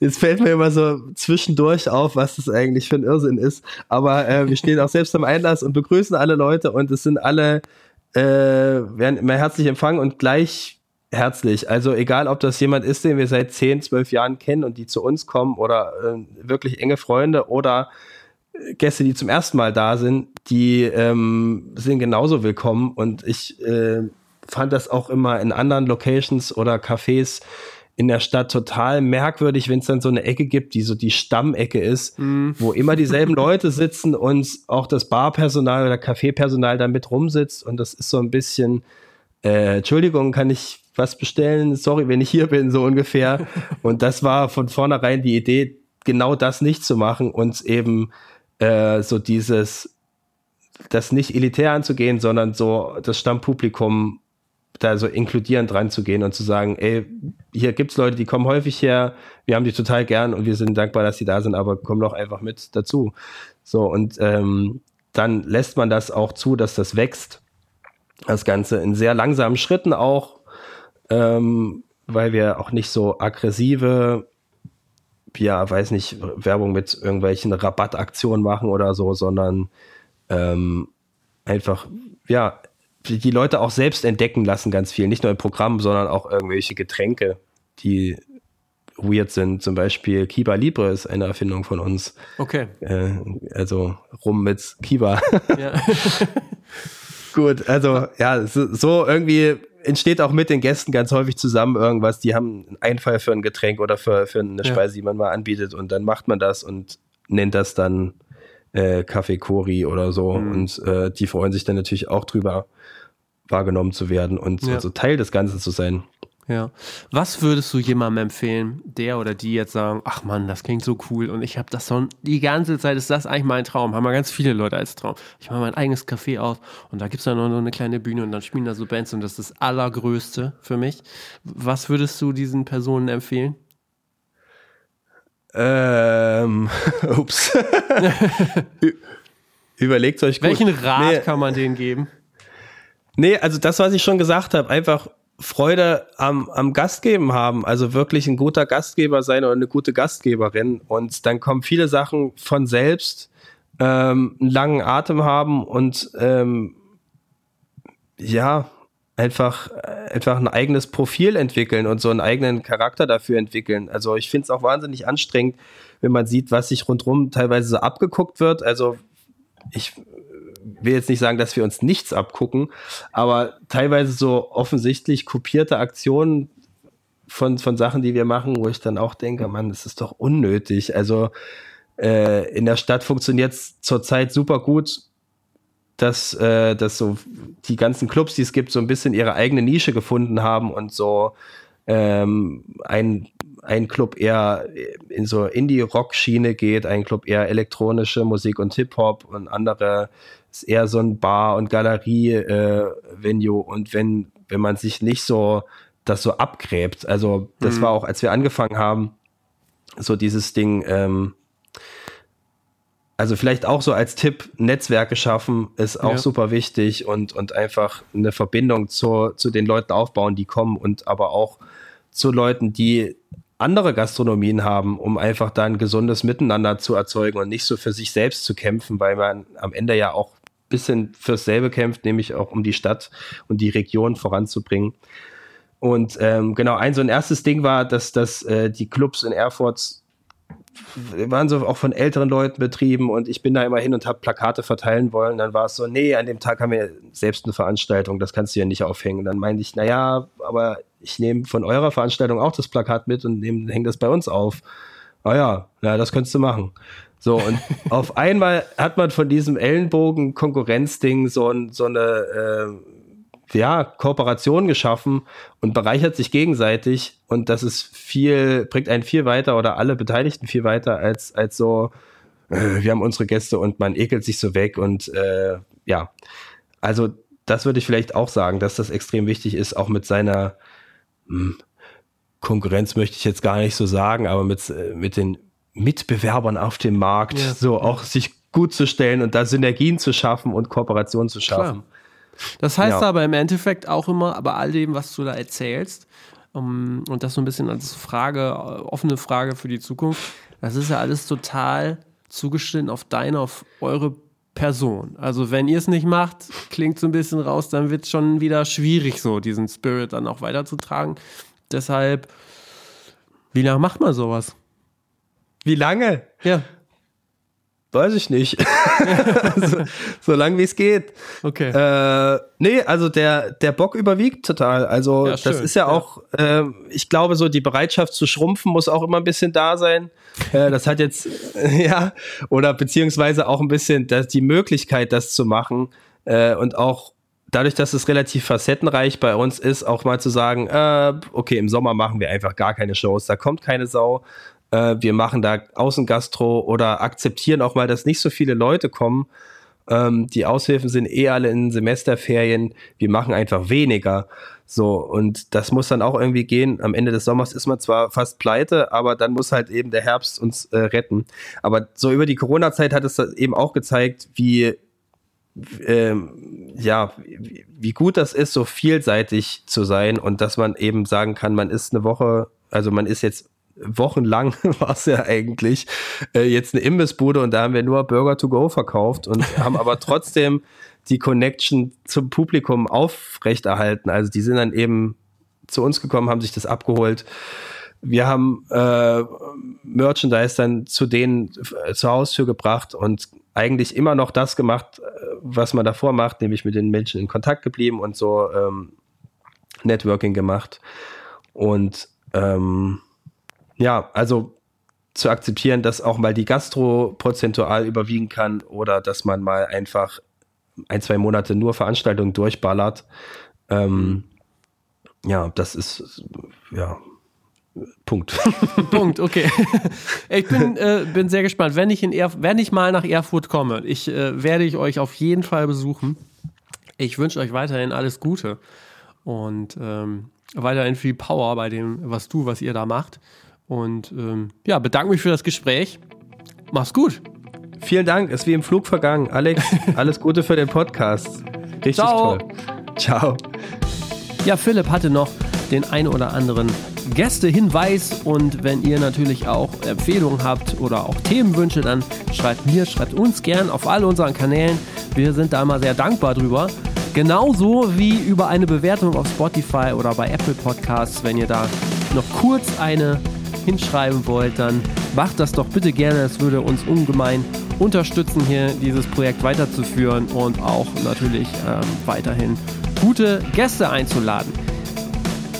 Jetzt fällt mir immer so zwischendurch auf, was das eigentlich für ein Irrsinn ist. Aber äh, wir stehen auch selbst am Einlass und begrüßen alle Leute und es sind alle, äh, werden immer herzlich empfangen und gleich herzlich. Also egal, ob das jemand ist, den wir seit 10, 12 Jahren kennen und die zu uns kommen oder äh, wirklich enge Freunde oder Gäste, die zum ersten Mal da sind, die ähm, sind genauso willkommen. Und ich äh, fand das auch immer in anderen Locations oder Cafés in der Stadt total merkwürdig, wenn es dann so eine Ecke gibt, die so die Stammecke ist, mm. wo immer dieselben Leute sitzen und auch das Barpersonal oder Kaffeepersonal da mit rumsitzt. Und das ist so ein bisschen, äh, Entschuldigung, kann ich was bestellen, sorry, wenn ich hier bin, so ungefähr. Und das war von vornherein die Idee, genau das nicht zu machen und eben äh, so dieses, das nicht elitär anzugehen, sondern so das Stammpublikum da so inkludierend ranzugehen und zu sagen, ey, hier gibt's Leute, die kommen häufig her, wir haben die total gern und wir sind dankbar, dass sie da sind, aber kommen doch einfach mit dazu. So, und ähm, dann lässt man das auch zu, dass das wächst. Das Ganze in sehr langsamen Schritten auch, ähm, weil wir auch nicht so aggressive, ja, weiß nicht, Werbung mit irgendwelchen Rabattaktionen machen oder so, sondern ähm, einfach, ja, die Leute auch selbst entdecken lassen, ganz viel. Nicht nur im Programm, sondern auch irgendwelche Getränke, die weird sind. Zum Beispiel Kiba Libre ist eine Erfindung von uns. Okay. Äh, also rum mit Kiba. Ja. Gut, also ja, so, irgendwie entsteht auch mit den Gästen ganz häufig zusammen irgendwas. Die haben einen Einfall für ein Getränk oder für, für eine Speise, ja. die man mal anbietet und dann macht man das und nennt das dann äh, Kaffee Kori oder so. Mhm. Und äh, die freuen sich dann natürlich auch drüber, wahrgenommen zu werden und ja. so Teil des Ganzen zu sein. Ja. Was würdest du jemandem empfehlen, der oder die jetzt sagen, ach Mann, das klingt so cool und ich habe das schon die ganze Zeit, ist das eigentlich mein Traum, haben wir ganz viele Leute als Traum. Ich mache mein eigenes Café auf und da gibt es dann noch eine kleine Bühne und dann spielen da so Bands und das ist das Allergrößte für mich. Was würdest du diesen Personen empfehlen? Ähm, ups. Überlegt euch gut. Welchen Rat nee. kann man denen geben? Nee, also das, was ich schon gesagt habe, einfach Freude am, am Gastgeben haben, also wirklich ein guter Gastgeber sein oder eine gute Gastgeberin. Und dann kommen viele Sachen von selbst, ähm, einen langen Atem haben und ähm, ja, einfach, einfach ein eigenes Profil entwickeln und so einen eigenen Charakter dafür entwickeln. Also ich finde es auch wahnsinnig anstrengend, wenn man sieht, was sich rundherum teilweise so abgeguckt wird. Also ich will jetzt nicht sagen, dass wir uns nichts abgucken, aber teilweise so offensichtlich kopierte Aktionen von, von Sachen, die wir machen, wo ich dann auch denke, Mann, das ist doch unnötig. Also äh, in der Stadt funktioniert es zurzeit super gut, dass, äh, dass so die ganzen Clubs, die es gibt, so ein bisschen ihre eigene Nische gefunden haben und so ähm, ein, ein Club eher in so Indie-Rock-Schiene geht, ein Club eher elektronische Musik und Hip-Hop und andere ist eher so ein Bar- und Galerie-Venue. Äh, und wenn, wenn man sich nicht so das so abgräbt, also das mhm. war auch, als wir angefangen haben, so dieses Ding, ähm, also vielleicht auch so als Tipp, Netzwerke schaffen ist auch ja. super wichtig und, und einfach eine Verbindung zu, zu den Leuten aufbauen, die kommen und aber auch zu Leuten, die andere Gastronomien haben, um einfach da ein gesundes Miteinander zu erzeugen und nicht so für sich selbst zu kämpfen, weil man am Ende ja auch bisschen fürs selbe kämpft, nämlich auch um die Stadt und die Region voranzubringen. Und ähm, genau, ein so ein erstes Ding war, dass, dass äh, die Clubs in Erfurt waren so auch von älteren Leuten betrieben und ich bin da immer hin und habe Plakate verteilen wollen. Dann war es so, nee, an dem Tag haben wir selbst eine Veranstaltung, das kannst du ja nicht aufhängen. Dann meinte ich, naja, aber ich nehme von eurer Veranstaltung auch das Plakat mit und hänge das bei uns auf. Ah ja, na, das könntest du machen. So, und auf einmal hat man von diesem Ellenbogen-Konkurrenzding so, ein, so eine, äh, ja, Kooperation geschaffen und bereichert sich gegenseitig und das ist viel, bringt einen viel weiter oder alle Beteiligten viel weiter als, als so, äh, wir haben unsere Gäste und man ekelt sich so weg und äh, ja, also das würde ich vielleicht auch sagen, dass das extrem wichtig ist, auch mit seiner mh, hm, Konkurrenz möchte ich jetzt gar nicht so sagen, aber mit, äh, mit den Mitbewerbern auf dem Markt ja. so auch sich gut zu stellen und da Synergien zu schaffen und Kooperationen zu schaffen. Klar. Das heißt ja. aber im Endeffekt auch immer, bei all dem, was du da erzählst, um, und das so ein bisschen als Frage, offene Frage für die Zukunft, das ist ja alles total zugeschnitten auf deine, auf eure Person. Also wenn ihr es nicht macht, klingt so ein bisschen raus, dann wird es schon wieder schwierig, so diesen Spirit dann auch weiterzutragen. Deshalb, wie lange macht man sowas? Wie lange? Ja. Weiß ich nicht. So, so lang wie es geht. Okay. Äh, nee, also der, der Bock überwiegt total. Also ja, das ist ja, ja. auch, äh, ich glaube, so die Bereitschaft zu schrumpfen muss auch immer ein bisschen da sein. Äh, das hat jetzt, ja, oder beziehungsweise auch ein bisschen das, die Möglichkeit, das zu machen. Äh, und auch dadurch, dass es relativ facettenreich bei uns ist, auch mal zu sagen, äh, okay, im Sommer machen wir einfach gar keine Shows, da kommt keine Sau, äh, wir machen da Außengastro oder akzeptieren auch mal, dass nicht so viele Leute kommen. Ähm, die Aushilfen sind eh alle in Semesterferien. Wir machen einfach weniger. So, und das muss dann auch irgendwie gehen. Am Ende des Sommers ist man zwar fast pleite, aber dann muss halt eben der Herbst uns äh, retten. Aber so über die Corona-Zeit hat es eben auch gezeigt, wie, ähm, ja, wie, wie gut das ist, so vielseitig zu sein und dass man eben sagen kann, man ist eine Woche, also man ist jetzt wochenlang war es ja eigentlich äh, jetzt eine Imbissbude und da haben wir nur Burger to go verkauft und haben aber trotzdem die Connection zum Publikum aufrechterhalten. Also die sind dann eben zu uns gekommen, haben sich das abgeholt. Wir haben äh, Merchandise dann zu denen äh, zur Haustür gebracht und eigentlich immer noch das gemacht, äh, was man davor macht, nämlich mit den Menschen in Kontakt geblieben und so ähm, Networking gemacht. Und ähm, ja, also zu akzeptieren, dass auch mal die Gastro prozentual überwiegen kann oder dass man mal einfach ein, zwei Monate nur Veranstaltungen durchballert. Ähm, ja, das ist, ja, Punkt. Punkt, okay. Ich bin, äh, bin sehr gespannt. Wenn ich, in Erf wenn ich mal nach Erfurt komme, ich, äh, werde ich euch auf jeden Fall besuchen. Ich wünsche euch weiterhin alles Gute und ähm, weiterhin viel Power bei dem, was du, was ihr da macht. Und ähm, ja, bedanke mich für das Gespräch. Mach's gut. Vielen Dank, ist wie im Flug vergangen. Alex, alles Gute für den Podcast. Richtig Ciao. toll. Ciao. Ja, Philipp hatte noch den ein oder anderen Gästehinweis und wenn ihr natürlich auch Empfehlungen habt oder auch Themenwünsche, dann schreibt mir, schreibt uns gern auf all unseren Kanälen. Wir sind da immer sehr dankbar drüber. Genauso wie über eine Bewertung auf Spotify oder bei Apple Podcasts, wenn ihr da noch kurz eine hinschreiben wollt, dann macht das doch bitte gerne. Es würde uns ungemein unterstützen, hier dieses Projekt weiterzuführen und auch natürlich ähm, weiterhin gute Gäste einzuladen.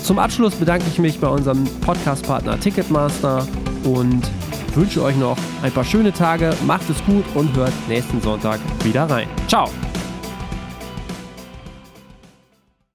Zum Abschluss bedanke ich mich bei unserem Podcast-Partner Ticketmaster und wünsche euch noch ein paar schöne Tage. Macht es gut und hört nächsten Sonntag wieder rein. Ciao!